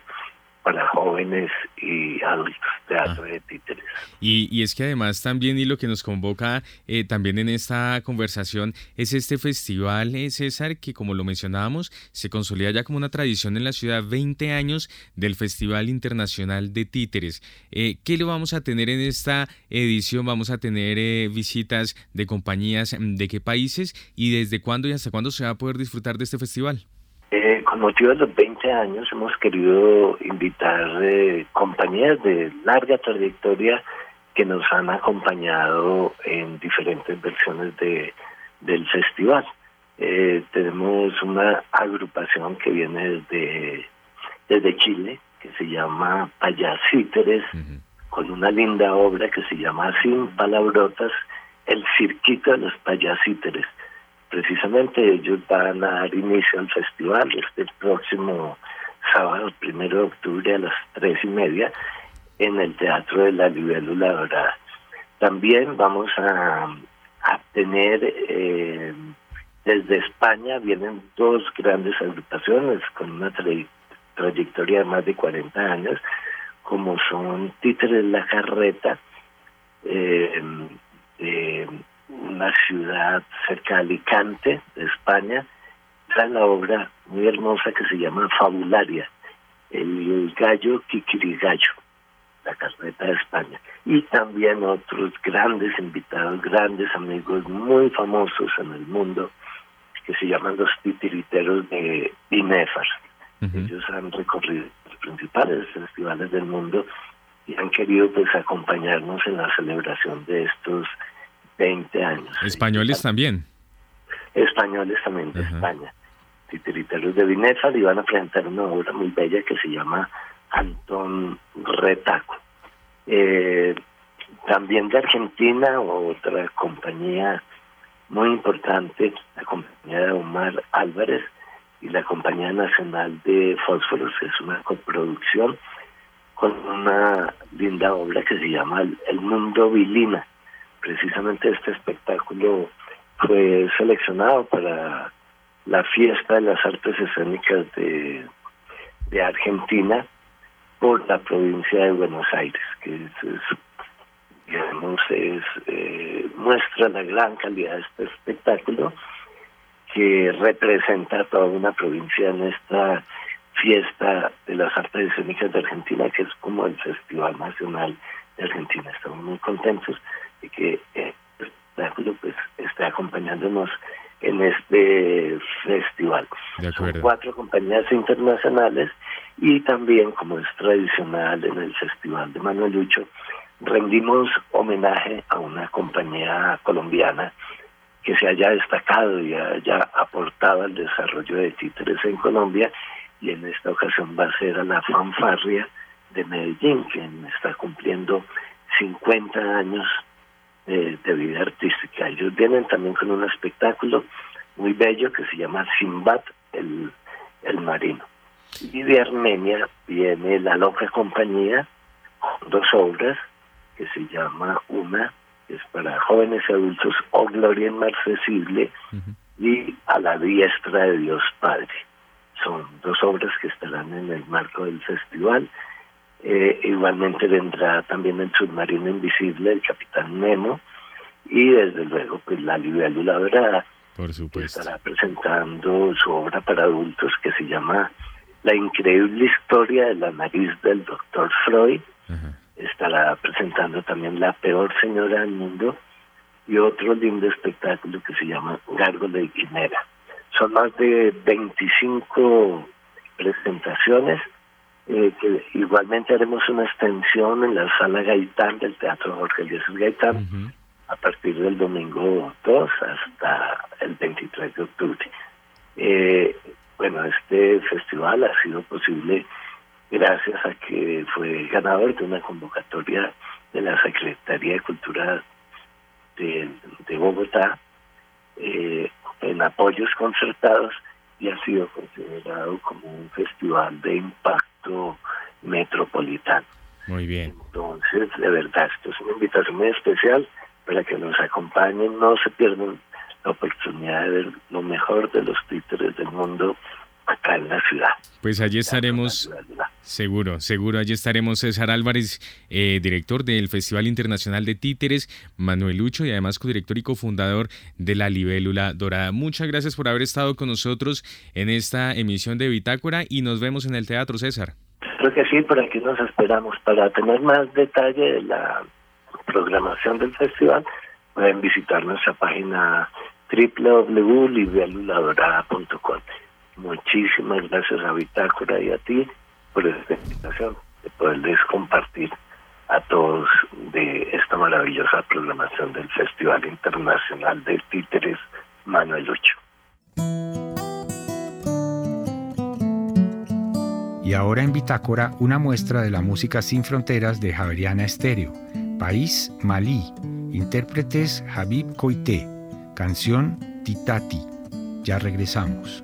para jóvenes y adultos, teatro ah. de títeres. Y, y, es que además también, y lo que nos convoca eh, también en esta conversación, es este festival, eh, César, que como lo mencionábamos, se consolida ya como una tradición en la ciudad, 20 años del Festival Internacional de Títeres. Eh, ¿Qué le vamos a tener en esta edición? Vamos a tener visitas de compañías de qué países y desde cuándo y hasta cuándo se va a poder disfrutar de este festival. Con motivo de los 20 años hemos querido invitar eh, compañías de larga trayectoria que nos han acompañado en diferentes versiones de, del festival. Eh, tenemos una agrupación que viene desde, desde Chile, que se llama Payasíteres, con una linda obra que se llama Sin Palabrotas, El Cirquito de los Payasíteres. Precisamente ellos van a dar inicio al festival este próximo sábado, primero de octubre a las tres y media, en el Teatro de la Libélula Dorada. También vamos a, a tener eh, desde España vienen dos grandes agrupaciones con una trayectoria de más de 40 años, como son Títeres La Carreta, eh, una ciudad cerca de Alicante, de España, está la obra muy hermosa que se llama Fabularia, el gallo Kikirigallo, la carreta de España. Y también otros grandes invitados, grandes amigos muy famosos en el mundo, que se llaman los titiriteros de Binefar. Ellos han recorrido los principales festivales del mundo y han querido pues acompañarnos en la celebración de estos 20 años. Españoles también. Españoles también de España. Titiriteros de Binefar y van a presentar una obra muy bella que se llama Antón Retaco. Eh, también de Argentina, otra compañía muy importante, la compañía de Omar Álvarez y la Compañía Nacional de Fósforos, es una coproducción con una linda obra que se llama El Mundo Vilina. Precisamente este espectáculo fue seleccionado para la fiesta de las artes escénicas de, Argentina por la provincia de Buenos Aires, que es digamos, es, eh, muestra la gran calidad de este espectáculo que representa toda una provincia en esta fiesta de las artes escénicas de Argentina, que es como el Festival Nacional de Argentina. Estamos muy contentos que espectáculo pues, esté acompañándonos en este festival. Son cuatro compañías internacionales y también, como es tradicional en el Festival de Manuelucho, rendimos homenaje a una compañía colombiana que se haya destacado y haya aportado al desarrollo de títeres en Colombia y en esta ocasión va a ser a la fanfarria de Medellín, quien está cumpliendo 50 años de, vida artística. Ellos vienen también con un espectáculo muy bello que se llama Simbat el, el Marino. Y de Armenia viene la loca compañía con dos obras, que se llama Una, que es para jóvenes y adultos, o Gloria Inmarcesible, y A la Diestra de Dios Padre. Son dos obras que estarán en el marco del festival. Eh, igualmente vendrá también el submarino invisible, el Capitán Nemo, y desde luego pues la libélula dorada. Por supuesto. Estará presentando su obra para adultos que se llama La increíble historia de la nariz del doctor Freud estará presentando también La Peor Señora del Mundo y otro lindo espectáculo que se llama Gárgola de Quimera. Son más de 25 presentaciones, eh, que igualmente haremos una extensión en la sala Gaitán del Teatro Jorge Elías Gaitán a partir del domingo 2 hasta el 23 de octubre. Eh, bueno, este festival ha sido posible gracias a que fue ganador de una convocatoria de la Secretaría de Cultura de, Bogotá eh, en apoyos concertados y ha sido considerado como un festival de impacto metropolitano. Muy bien. Entonces, de verdad, esto es una invitación muy especial para que nos acompañen, no se pierdan la oportunidad de ver lo mejor de los títeres del mundo acá en la ciudad. Pues allí estaremos, seguro, seguro, allí estaremos César Álvarez, eh, director del Festival Internacional de Títeres, Manuel Lucho y además codirector y cofundador de la Libélula Dorada. Muchas gracias por haber estado con nosotros en esta emisión de Bitácora y nos vemos en el teatro, César. Creo que sí, por aquí nos esperamos. Para tener más detalle de la programación del festival, pueden visitar nuestra página www.libéluladorada.com. Muchísimas gracias a Bitácora y a ti por esta invitación de poderles compartir a todos de esta maravillosa programación del Festival Internacional de Títeres Manuel Lucho. Y ahora en Bitácora una muestra de la música sin fronteras de Javeriana Estéreo, País Malí, intérpretes Habib Koité, canción Titati. Ya regresamos.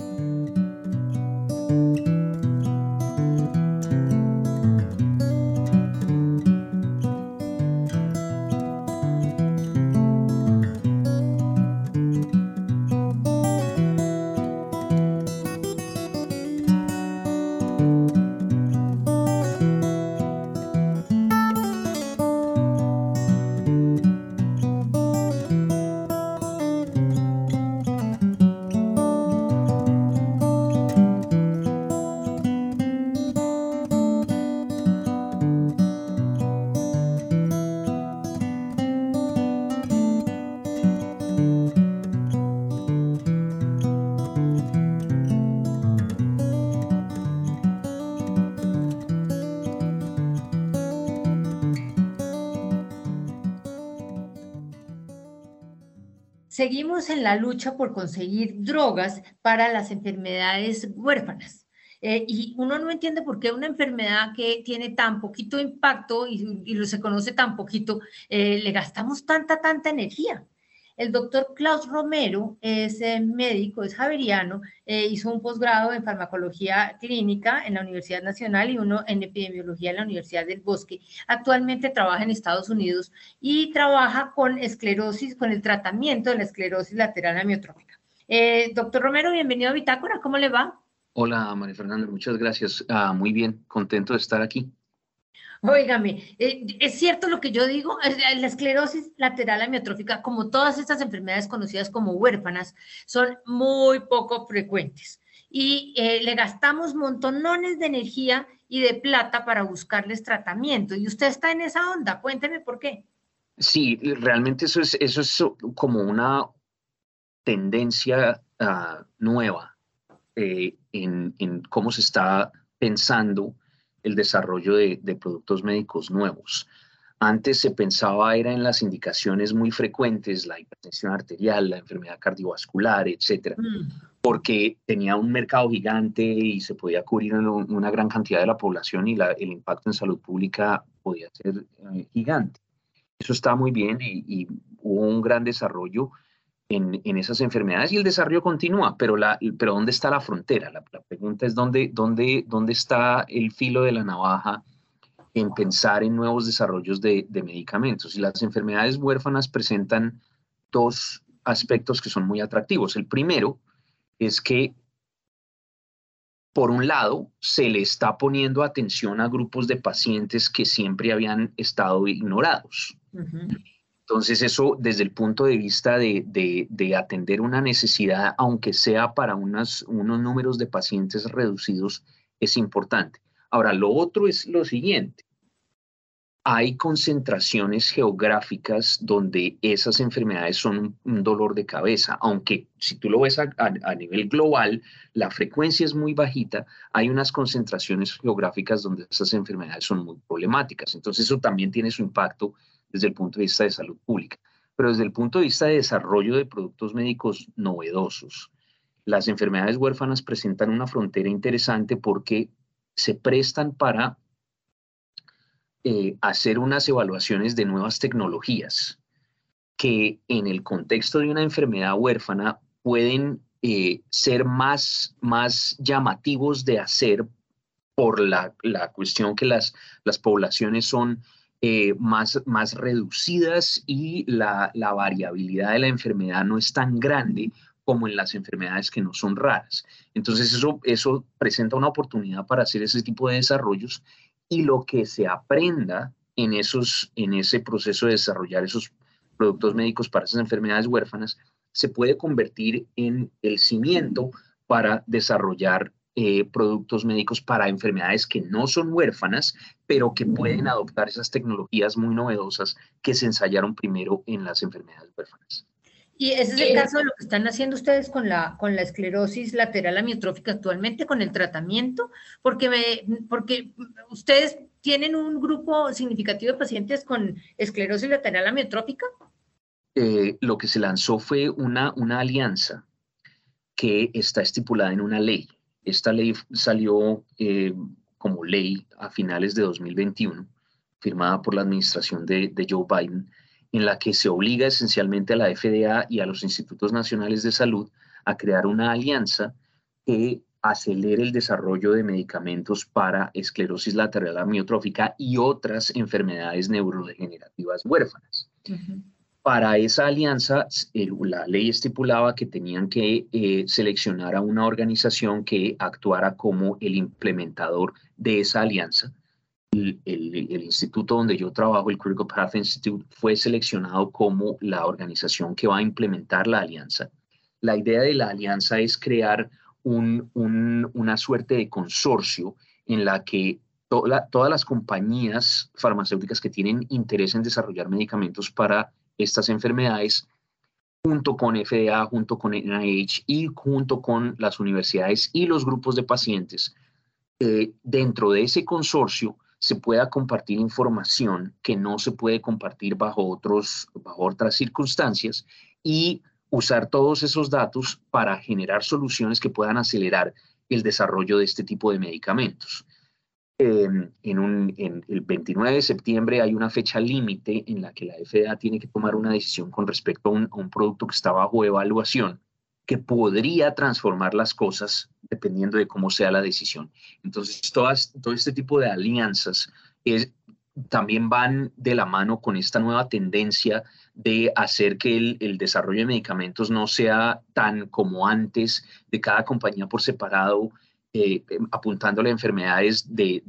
Lucha por conseguir drogas para las enfermedades huérfanas. Eh, y uno no entiende por qué una enfermedad que tiene tan poquito impacto y, y se conoce tan poquito, eh, le gastamos tanta, tanta energía. El doctor Klaus Romero es eh, médico, es javeriano, eh, hizo un posgrado en farmacología clínica en la Universidad Nacional y uno en epidemiología en la Universidad del Bosque. Actualmente trabaja en Estados Unidos y trabaja con esclerosis, con el tratamiento de la esclerosis lateral amiotrófica. Eh, doctor Romero, bienvenido a Bitácora, ¿cómo le va? Hola, María Fernanda, muchas gracias. Ah, muy bien, contento de estar aquí. Óigame, eh, es cierto lo que yo digo, la esclerosis lateral amiotrófica, como todas estas enfermedades conocidas como huérfanas, son muy poco frecuentes y eh, le gastamos montonones de energía y de plata para buscarles tratamiento. Y usted está en esa onda, cuénteme por qué. Sí, realmente eso es, eso es como una tendencia ah, nueva eh, en cómo se está pensando el desarrollo de, productos médicos nuevos. Antes se pensaba era en las indicaciones muy frecuentes, la hipertensión arterial, la enfermedad cardiovascular, etcétera, mm. porque tenía un mercado gigante y se podía cubrir una gran cantidad de la población y el impacto en salud pública podía ser eh, gigante. Eso está muy bien y, hubo un gran desarrollo en, esas enfermedades y el desarrollo continúa, pero, la, pero ¿dónde está la frontera? La, pregunta es ¿dónde, dónde, dónde está el filo de la navaja en pensar en nuevos desarrollos de, de medicamentos. Y las enfermedades huérfanas presentan dos aspectos que son muy atractivos. El primero es que, por un lado, se le está poniendo atención a grupos de pacientes que siempre habían estado ignorados. Entonces eso desde el punto de vista de, atender una necesidad, aunque sea para unos números de pacientes reducidos, es importante. Ahora, lo otro es lo siguiente. Hay concentraciones geográficas donde esas enfermedades son un, dolor de cabeza, aunque si tú lo ves a, nivel global, la frecuencia es muy bajita, hay unas concentraciones geográficas donde esas enfermedades son muy problemáticas. Entonces eso también tiene su impacto desde el punto de vista de salud pública, pero desde el punto de vista de desarrollo de productos médicos novedosos. Las enfermedades huérfanas presentan una frontera interesante porque se prestan para eh, hacer unas evaluaciones de nuevas tecnologías que en el contexto de una enfermedad huérfana pueden eh, ser más, más llamativos de hacer por la, la cuestión que las, las poblaciones son eh, más, más reducidas y la, variabilidad de la enfermedad no es tan grande como en las enfermedades que no son raras. Entonces eso, eso presenta una oportunidad para hacer ese tipo de desarrollos y lo que se aprenda en, esos, en ese proceso de desarrollar esos productos médicos para esas enfermedades huérfanas se puede convertir en el cimiento para desarrollar eh, productos médicos para enfermedades que no son huérfanas, pero que pueden adoptar esas tecnologías muy novedosas que se ensayaron primero en las enfermedades huérfanas. Y ese es el caso de lo que están haciendo ustedes con la, con la esclerosis lateral amiotrófica actualmente, con el tratamiento, porque, me, porque ustedes tienen un grupo significativo de pacientes con esclerosis lateral amiotrófica. Eh, lo que se lanzó fue una, una alianza que está estipulada en una ley. Esta ley salió eh, como ley a finales de 2021, firmada por la administración de, Joe Biden en la que se obliga esencialmente a la FDA y a los institutos nacionales de salud a crear una alianza que acelere el desarrollo de medicamentos para esclerosis lateral amiotrófica y otras enfermedades neurodegenerativas huérfanas. Para esa alianza, la ley estipulaba que tenían que eh, seleccionar a una organización que actuara como el implementador de esa alianza el, instituto donde yo trabajo, el Critical Path Institute, fue seleccionado como la organización que va a implementar la alianza. La idea de la alianza es crear una suerte de consorcio en la que todas las compañías farmacéuticas que tienen interés en desarrollar medicamentos para estas enfermedades, junto con FDA, junto con NIH y junto con las universidades y los grupos de pacientes, eh, dentro de ese consorcio, se pueda compartir información que no se puede compartir bajo, otros, bajo otras circunstancias y usar todos esos datos para generar soluciones que puedan acelerar el desarrollo de este tipo de medicamentos. En, un, en el 29 de septiembre hay una fecha límite en la que la FDA tiene que tomar una decisión con respecto a un, producto que está bajo evaluación que podría transformar las cosas dependiendo de cómo sea la decisión. Entonces, todo este tipo de alianzas también van de la mano con esta nueva tendencia de hacer que el, desarrollo de medicamentos no sea tan como antes, de cada compañía por separado, eh, apuntándole a enfermedades de,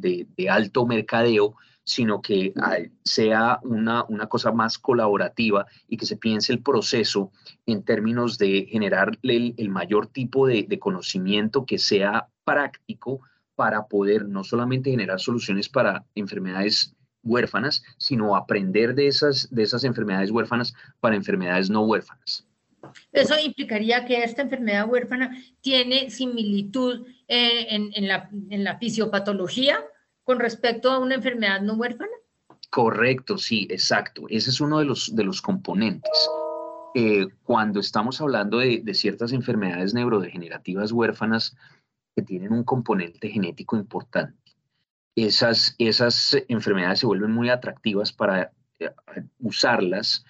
alto mercadeo, sino que sea una, cosa más colaborativa y que se piense el proceso en términos de generar el, mayor tipo de, conocimiento que sea práctico para poder no solamente generar soluciones para enfermedades huérfanas, sino aprender de esas enfermedades huérfanas para enfermedades no huérfanas. Eso implicaría que esta enfermedad huérfana tiene similitud eh, en, la, en la fisiopatología con respecto a una enfermedad no huérfana? Correcto, sí, exacto. Ese es uno de los, de los componentes. Eh, cuando estamos hablando de, ciertas enfermedades neurodegenerativas huérfanas que tienen un componente genético importante, esas, esas enfermedades se vuelven muy atractivas para eh, usarlas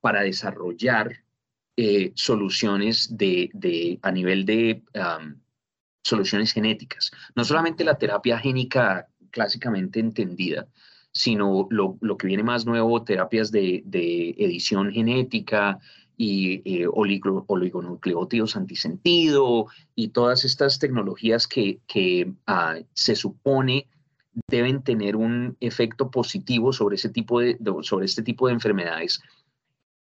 para desarrollar eh, soluciones de, a nivel de soluciones genéticas. No solamente la terapia génica clásicamente entendida, sino lo, que viene más nuevo, terapias de, edición genética y eh, oligonucleótidos antisentido y todas estas tecnologías que, ah, se supone deben tener un efecto positivo sobre, ese tipo de, sobre este tipo de enfermedades.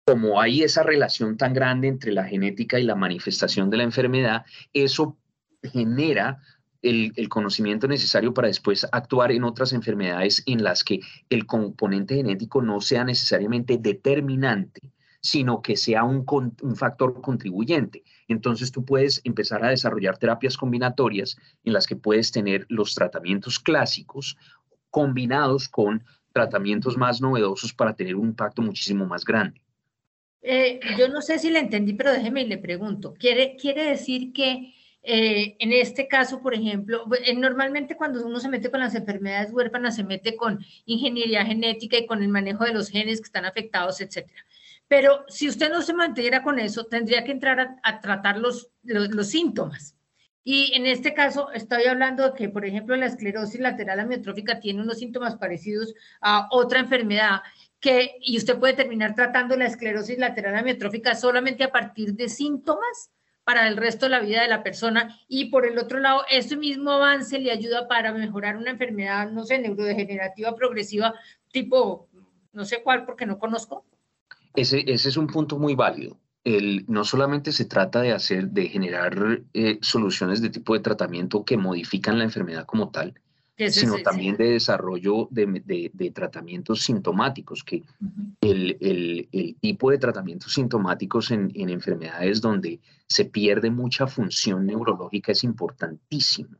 Como hay esa relación tan grande entre la genética y la manifestación de la enfermedad, eso genera el, conocimiento necesario para después actuar en otras enfermedades en las que el componente genético no sea necesariamente determinante, sino que sea un, un, factor contribuyente. Entonces tú puedes empezar a desarrollar terapias combinatorias en las que puedes tener los tratamientos clásicos combinados con tratamientos más novedosos para tener un impacto muchísimo más grande. Eh, yo no sé si le entendí, pero déjeme y le pregunto. ¿Quiere, quiere decir que eh, en este caso, por ejemplo, eh, normalmente cuando uno se mete con las enfermedades huérfanas, se mete con ingeniería genética y con el manejo de los genes que están afectados, etcétera. Pero si usted no se mantuviera con eso, tendría que entrar a, tratar los, los, síntomas. Y en este caso estoy hablando de que, por ejemplo, la esclerosis lateral amiotrófica tiene unos síntomas parecidos a otra enfermedad que, y usted puede terminar tratando la esclerosis lateral amiotrófica solamente a partir de síntomas para el resto de la vida de la persona y por el otro lado, ese mismo avance le ayuda para mejorar una enfermedad, no sé, neurodegenerativa progresiva, tipo, no sé cuál porque no conozco. Ese, ese es un punto muy válido. El, no solamente se trata de hacer, de generar eh, soluciones de tipo de tratamiento que modifican la enfermedad como tal, sino también de desarrollo de, tratamientos sintomáticos, que el, tipo de tratamientos sintomáticos en, enfermedades donde se pierde mucha función neurológica es importantísimo.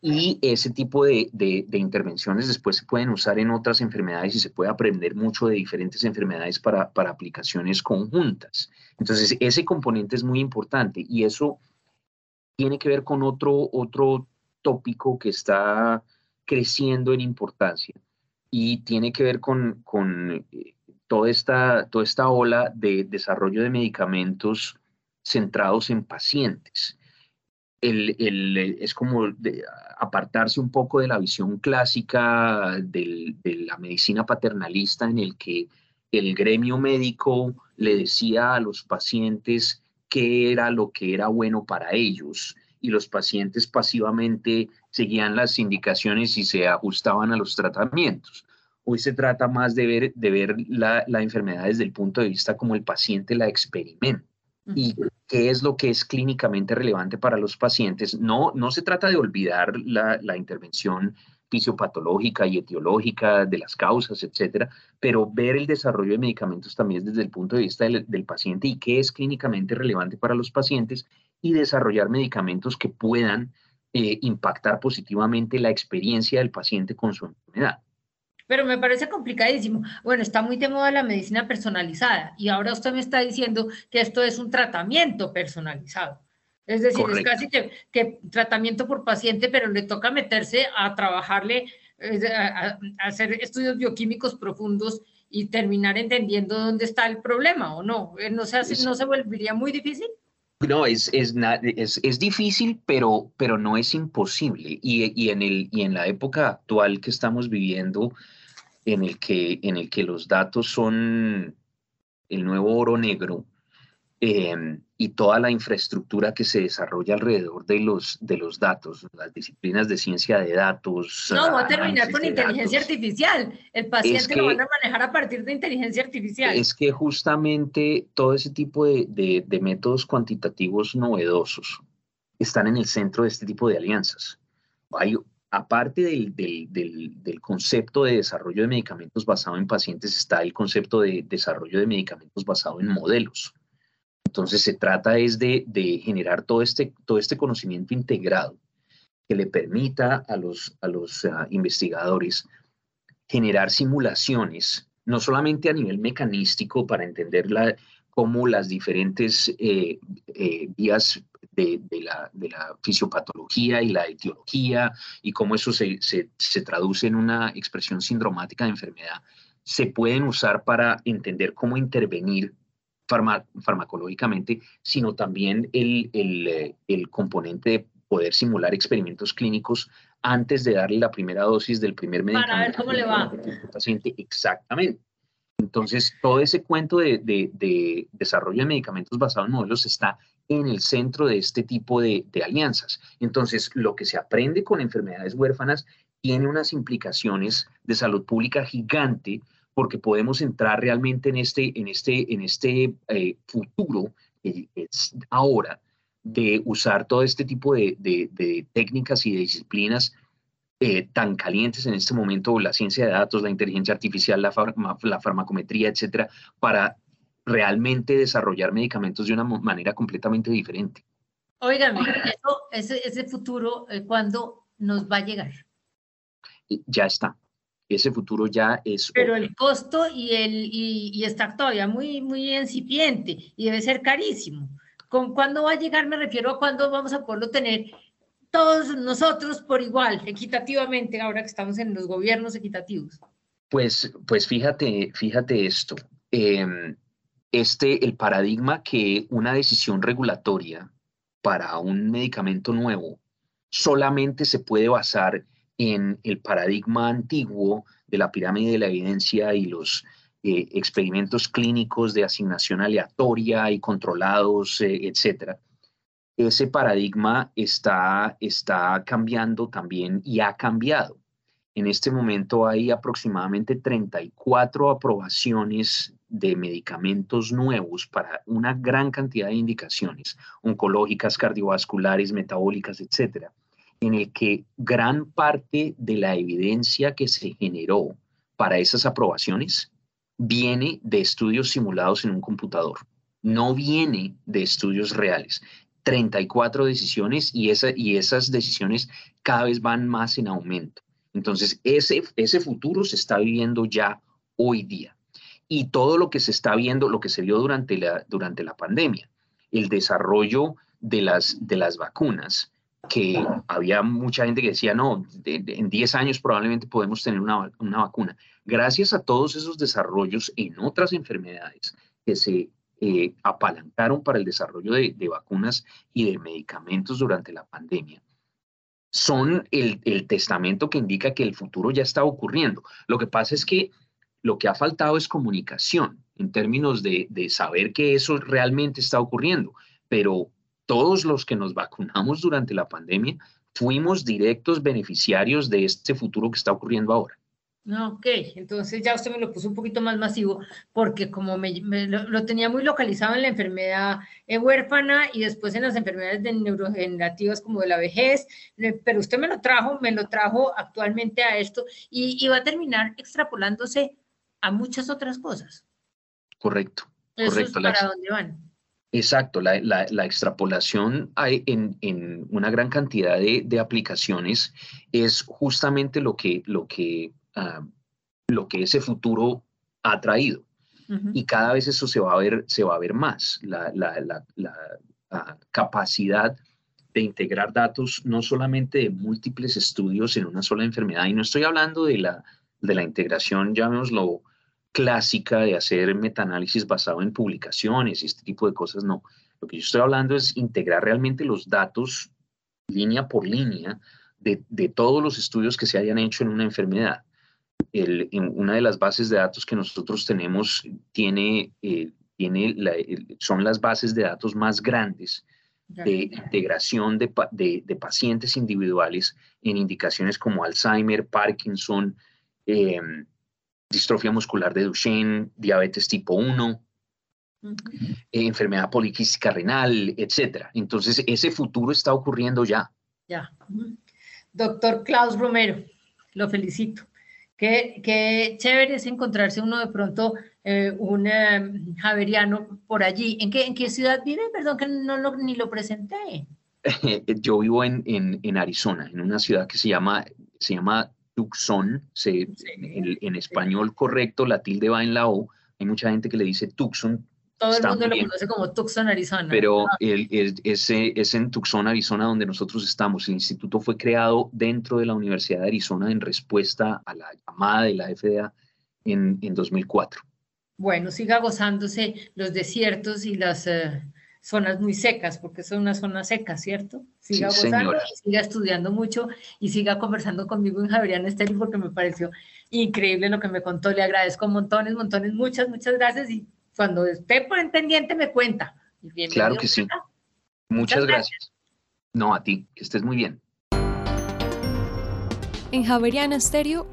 Y ese tipo de, intervenciones después se pueden usar en otras enfermedades y se puede aprender mucho de diferentes enfermedades para, para aplicaciones conjuntas. Entonces, ese componente es muy importante y eso tiene que ver con otro, otro tópico que está creciendo en importancia y tiene que ver con, con eh, toda, esta, toda esta ola de desarrollo de medicamentos centrados en pacientes. El, el, es como apartarse un poco de la visión clásica de la medicina paternalista en el que el gremio médico le decía a los pacientes qué era lo que era bueno para ellos y los pacientes pasivamente seguían las indicaciones y se ajustaban a los tratamientos. Hoy se trata más de ver, de ver la, enfermedad desde el punto de vista como el paciente la experimenta y qué es lo que es clínicamente relevante para los pacientes. No, no se trata de olvidar la, la intervención fisiopatológica y etiológica de las causas, etcétera, pero ver el desarrollo de medicamentos también desde el punto de vista del, del, paciente y qué es clínicamente relevante para los pacientes y desarrollar medicamentos que puedan eh, impactar positivamente la experiencia del paciente con su enfermedad. Pero me parece complicadísimo. Bueno, está muy de moda la medicina personalizada y ahora usted me está diciendo que esto es un tratamiento personalizado. Es decir, es casi que, tratamiento por paciente, pero le toca meterse a trabajarle, a, hacer estudios bioquímicos profundos y terminar entendiendo dónde está el problema o no. ¿No se, hace, ¿no se volvería muy difícil? No, es, es, es, difícil, pero, pero no es imposible. Y, y, en el, y en la época actual que estamos viviendo, en el que, en el que los datos son el nuevo oro negro, Em, y toda la infraestructura que se desarrolla alrededor de los, de los datos, las disciplinas de ciencia de datos. No, va a terminar con inteligencia artificial. El paciente lo van a manejar a partir de inteligencia artificial. Es que justamente todo ese tipo de, de, métodos cuantitativos novedosos están en el centro de este tipo de alianzas. Hay, aparte del, del, del, del, concepto de desarrollo de medicamentos basado en pacientes, está el concepto de desarrollo de medicamentos basado en modelos. Entonces se trata es de, generar todo este, todo este conocimiento integrado que le permita a los, a los ah, investigadores generar simulaciones, no solamente a nivel mecanístico para entender cómo las diferentes eh, eh, vías de, la, fisiopatología y la etiología y cómo eso se, se traduce en una expresión sindromática de enfermedad, se pueden usar para entender cómo intervenir farmacológicamente, sino también el, el, el, componente de poder simular experimentos clínicos antes de darle la primera dosis del primer medicamento. Para ver cómo le va. Paciente, exactamente. Entonces, todo ese cuento de, de, de, desarrollo de medicamentos basado en modelos está en el centro de este tipo de, de, alianzas. Entonces, lo que se aprende con enfermedades huérfanas tiene unas implicaciones de salud pública gigante porque podemos entrar realmente en este, en este, en este eh, futuro, que es ahora, de usar todo este tipo de, de, técnicas y de disciplinas eh, tan calientes en este momento, la ciencia de datos, la inteligencia artificial, la, la farmacometría, etcétera, para realmente desarrollar medicamentos de una manera completamente diferente. Óigame, ese, ese futuro, eh, ¿cuándo nos va a llegar? Ya está ese futuro ya es... Pero el costo y, el, y, está todavía muy, muy incipiente y debe ser carísimo. ¿Con cuándo va a llegar? Me refiero a cuándo vamos a poderlo tener todos nosotros por igual, equitativamente, ahora que estamos en los gobiernos equitativos. Pues, pues fíjate, fíjate esto. Em, este, el paradigma que una decisión regulatoria para un medicamento nuevo solamente se puede basar en el paradigma antiguo de la pirámide de la evidencia y los eh, experimentos clínicos de asignación aleatoria y controlados, eh, etcétera. Ese paradigma está, está cambiando también y ha cambiado. En este momento hay aproximadamente 34 aprobaciones de medicamentos nuevos para una gran cantidad de indicaciones oncológicas, cardiovasculares, metabólicas, etcétera en el que gran parte de la evidencia que se generó para esas aprobaciones viene de estudios simulados en un computador, no viene de estudios reales. 34 decisiones y, y esas decisiones cada vez van más en aumento. Entonces, ese, ese futuro se está viviendo ya hoy día. Y todo lo que se está viendo, lo que se vio durante la, durante la pandemia, el desarrollo de las, de las vacunas, que había mucha gente que decía, no, en 10 años probablemente podemos tener una, una, vacuna. Gracias a todos esos desarrollos en otras enfermedades que se eh, apalancaron para el desarrollo de, vacunas y de medicamentos durante la pandemia, son el, testamento que indica que el futuro ya está ocurriendo. Lo que pasa es que lo que ha faltado es comunicación en términos de, de saber que eso realmente está ocurriendo, pero todos los que nos vacunamos durante la pandemia fuimos directos beneficiarios de este futuro que está ocurriendo ahora. Ok, entonces ya usted me lo puso un poquito más masivo porque como me, lo, tenía muy localizado en la enfermedad huérfana y después en las enfermedades de neurogenerativas como de la vejez, pero usted me lo trajo, me lo trajo actualmente a esto y, va a terminar extrapolándose a muchas otras cosas. Correcto. Eso correcto. Es para dónde van. Exacto, la, la, extrapolación hay en, en, una gran cantidad de, de, aplicaciones es justamente lo que, lo que Ah, lo que ese futuro ha traído. Y cada vez eso se va a ver, se va a ver más, la, ah, capacidad de integrar datos no solamente de múltiples estudios en una sola enfermedad, y no estoy hablando de la, de la integración, llamémoslo, clásica de hacer metaanálisis basado en publicaciones y este tipo de cosas, no. Lo que yo estoy hablando es integrar realmente los datos línea por línea de, de todos los estudios que se hayan hecho en una enfermedad en una de las bases de datos que nosotros tenemos tiene, eh, tiene son las bases de datos más grandes de integración de, de, pacientes individuales en indicaciones como Alzheimer, Parkinson, em, distrofia muscular de Duchenne, diabetes tipo 1, enfermedad poliquística renal, etc. Entonces, ese futuro está ocurriendo ya. Ya. Doctor Klaus Romero, lo felicito. Qué, chévere es encontrarse uno de pronto eh, un eh, javeriano por allí. ¿En qué, ¿En qué ciudad vive? Perdón que no lo, ni lo presenté. Yo vivo en, en, Arizona, en una ciudad que se llama, se llama Tucson. Se, en, español correcto, la tilde va en la O. Hay mucha gente que le dice Tucson, todo el mundo lo conoce como Tucson, Arizona. Pero el, ese, es en Tucson, Arizona, donde nosotros estamos. El instituto fue creado dentro de la Universidad de Arizona en respuesta a la llamada de la FDA en, en 2004. Bueno, siga gozándose los desiertos y las eh, zonas muy secas, porque son una zona seca, ¿cierto? Siga gozando siga estudiando mucho y siga conversando conmigo en Javeriana Estéreo porque me pareció increíble lo que me contó. Le agradezco montones, montones, muchas, muchas gracias y cuando esté por entendiente me cuenta. Claro que sí. Muchas, gracias. No, a ti, que estés muy bien. En Javeriana Stereo,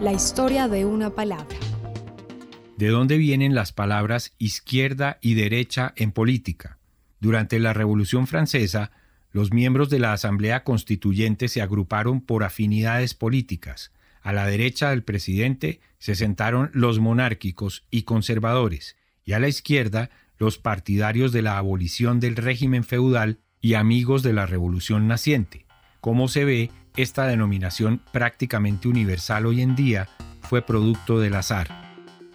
la historia de una palabra. ¿De dónde vienen las palabras izquierda y derecha en política? Durante la Revolución Francesa, los miembros de la Asamblea Constituyente se agruparon por afinidades políticas. A la derecha del presidente se sentaron los monárquicos y conservadores, y a la izquierda los partidarios de la abolición del régimen feudal y amigos de la revolución naciente. Como se ve, esta denominación prácticamente universal hoy en día fue producto del azar.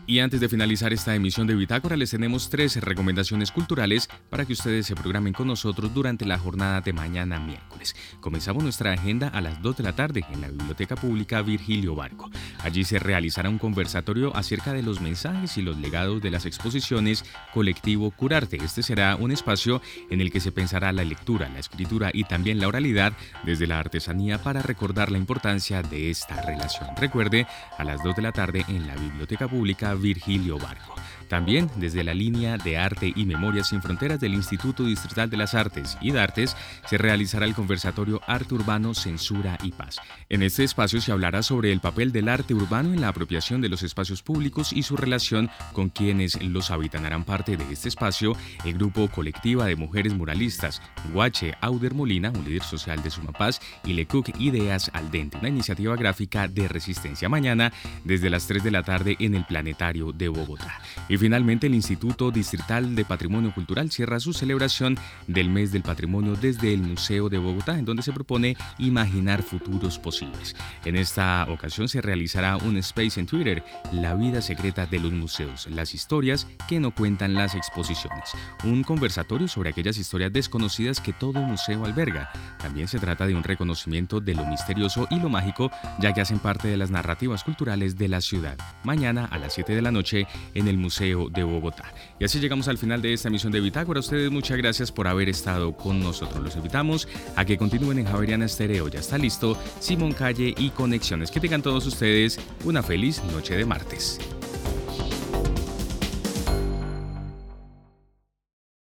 Y antes de finalizar esta emisión de Bitácora, les tenemos tres recomendaciones culturales para que ustedes se programen con nosotros durante la jornada de mañana miércoles. Comenzamos nuestra agenda a las 2 de la tarde en la Biblioteca Pública Virgilio Barco. Allí se realizará un conversatorio acerca de los mensajes y los legados de las exposiciones Colectivo Curarte. Este será un espacio en el que se pensará la lectura, la escritura y también la oralidad desde la artesanía para recordar la importancia de esta relación. Recuerde, a las 2 de la tarde en la Biblioteca Pública Virgilio Barco. También desde la línea de Arte y Memoria sin Fronteras del Instituto Distrital de las Artes y Dartes se realizará el conversatorio Arte Urbano, Censura y Paz. En este espacio se hablará sobre el papel del arte urbano en la apropiación de los espacios públicos y su relación con quienes los habitan. Harán parte de este espacio el grupo Colectiva de Mujeres Muralistas, Guache Auder Molina, un líder social de Sumapaz, y Le Cook Ideas al Dente, una iniciativa gráfica de resistencia mañana desde las 3 de la tarde en el Planetario de Bogotá. Finalmente el Instituto Distrital de Patrimonio Cultural cierra su celebración del mes del patrimonio desde el Museo de Bogotá, en donde se propone imaginar futuros posibles. En esta ocasión se realizará un space en Twitter, La vida secreta de los museos, las historias que no cuentan las exposiciones. Un conversatorio sobre aquellas historias desconocidas que todo museo alberga. También se trata de un reconocimiento de lo misterioso y lo mágico, ya que hacen parte de las narrativas culturales de la ciudad. Mañana a las 7 de la noche en el Museo de Bogotá. Y así llegamos al final de esta emisión de Bitácora. Ustedes muchas gracias por haber estado con nosotros. Los invitamos a que continúen en Javeriana Estereo. Ya está listo Simón Calle y Conexiones. Que tengan todos ustedes una feliz noche de martes.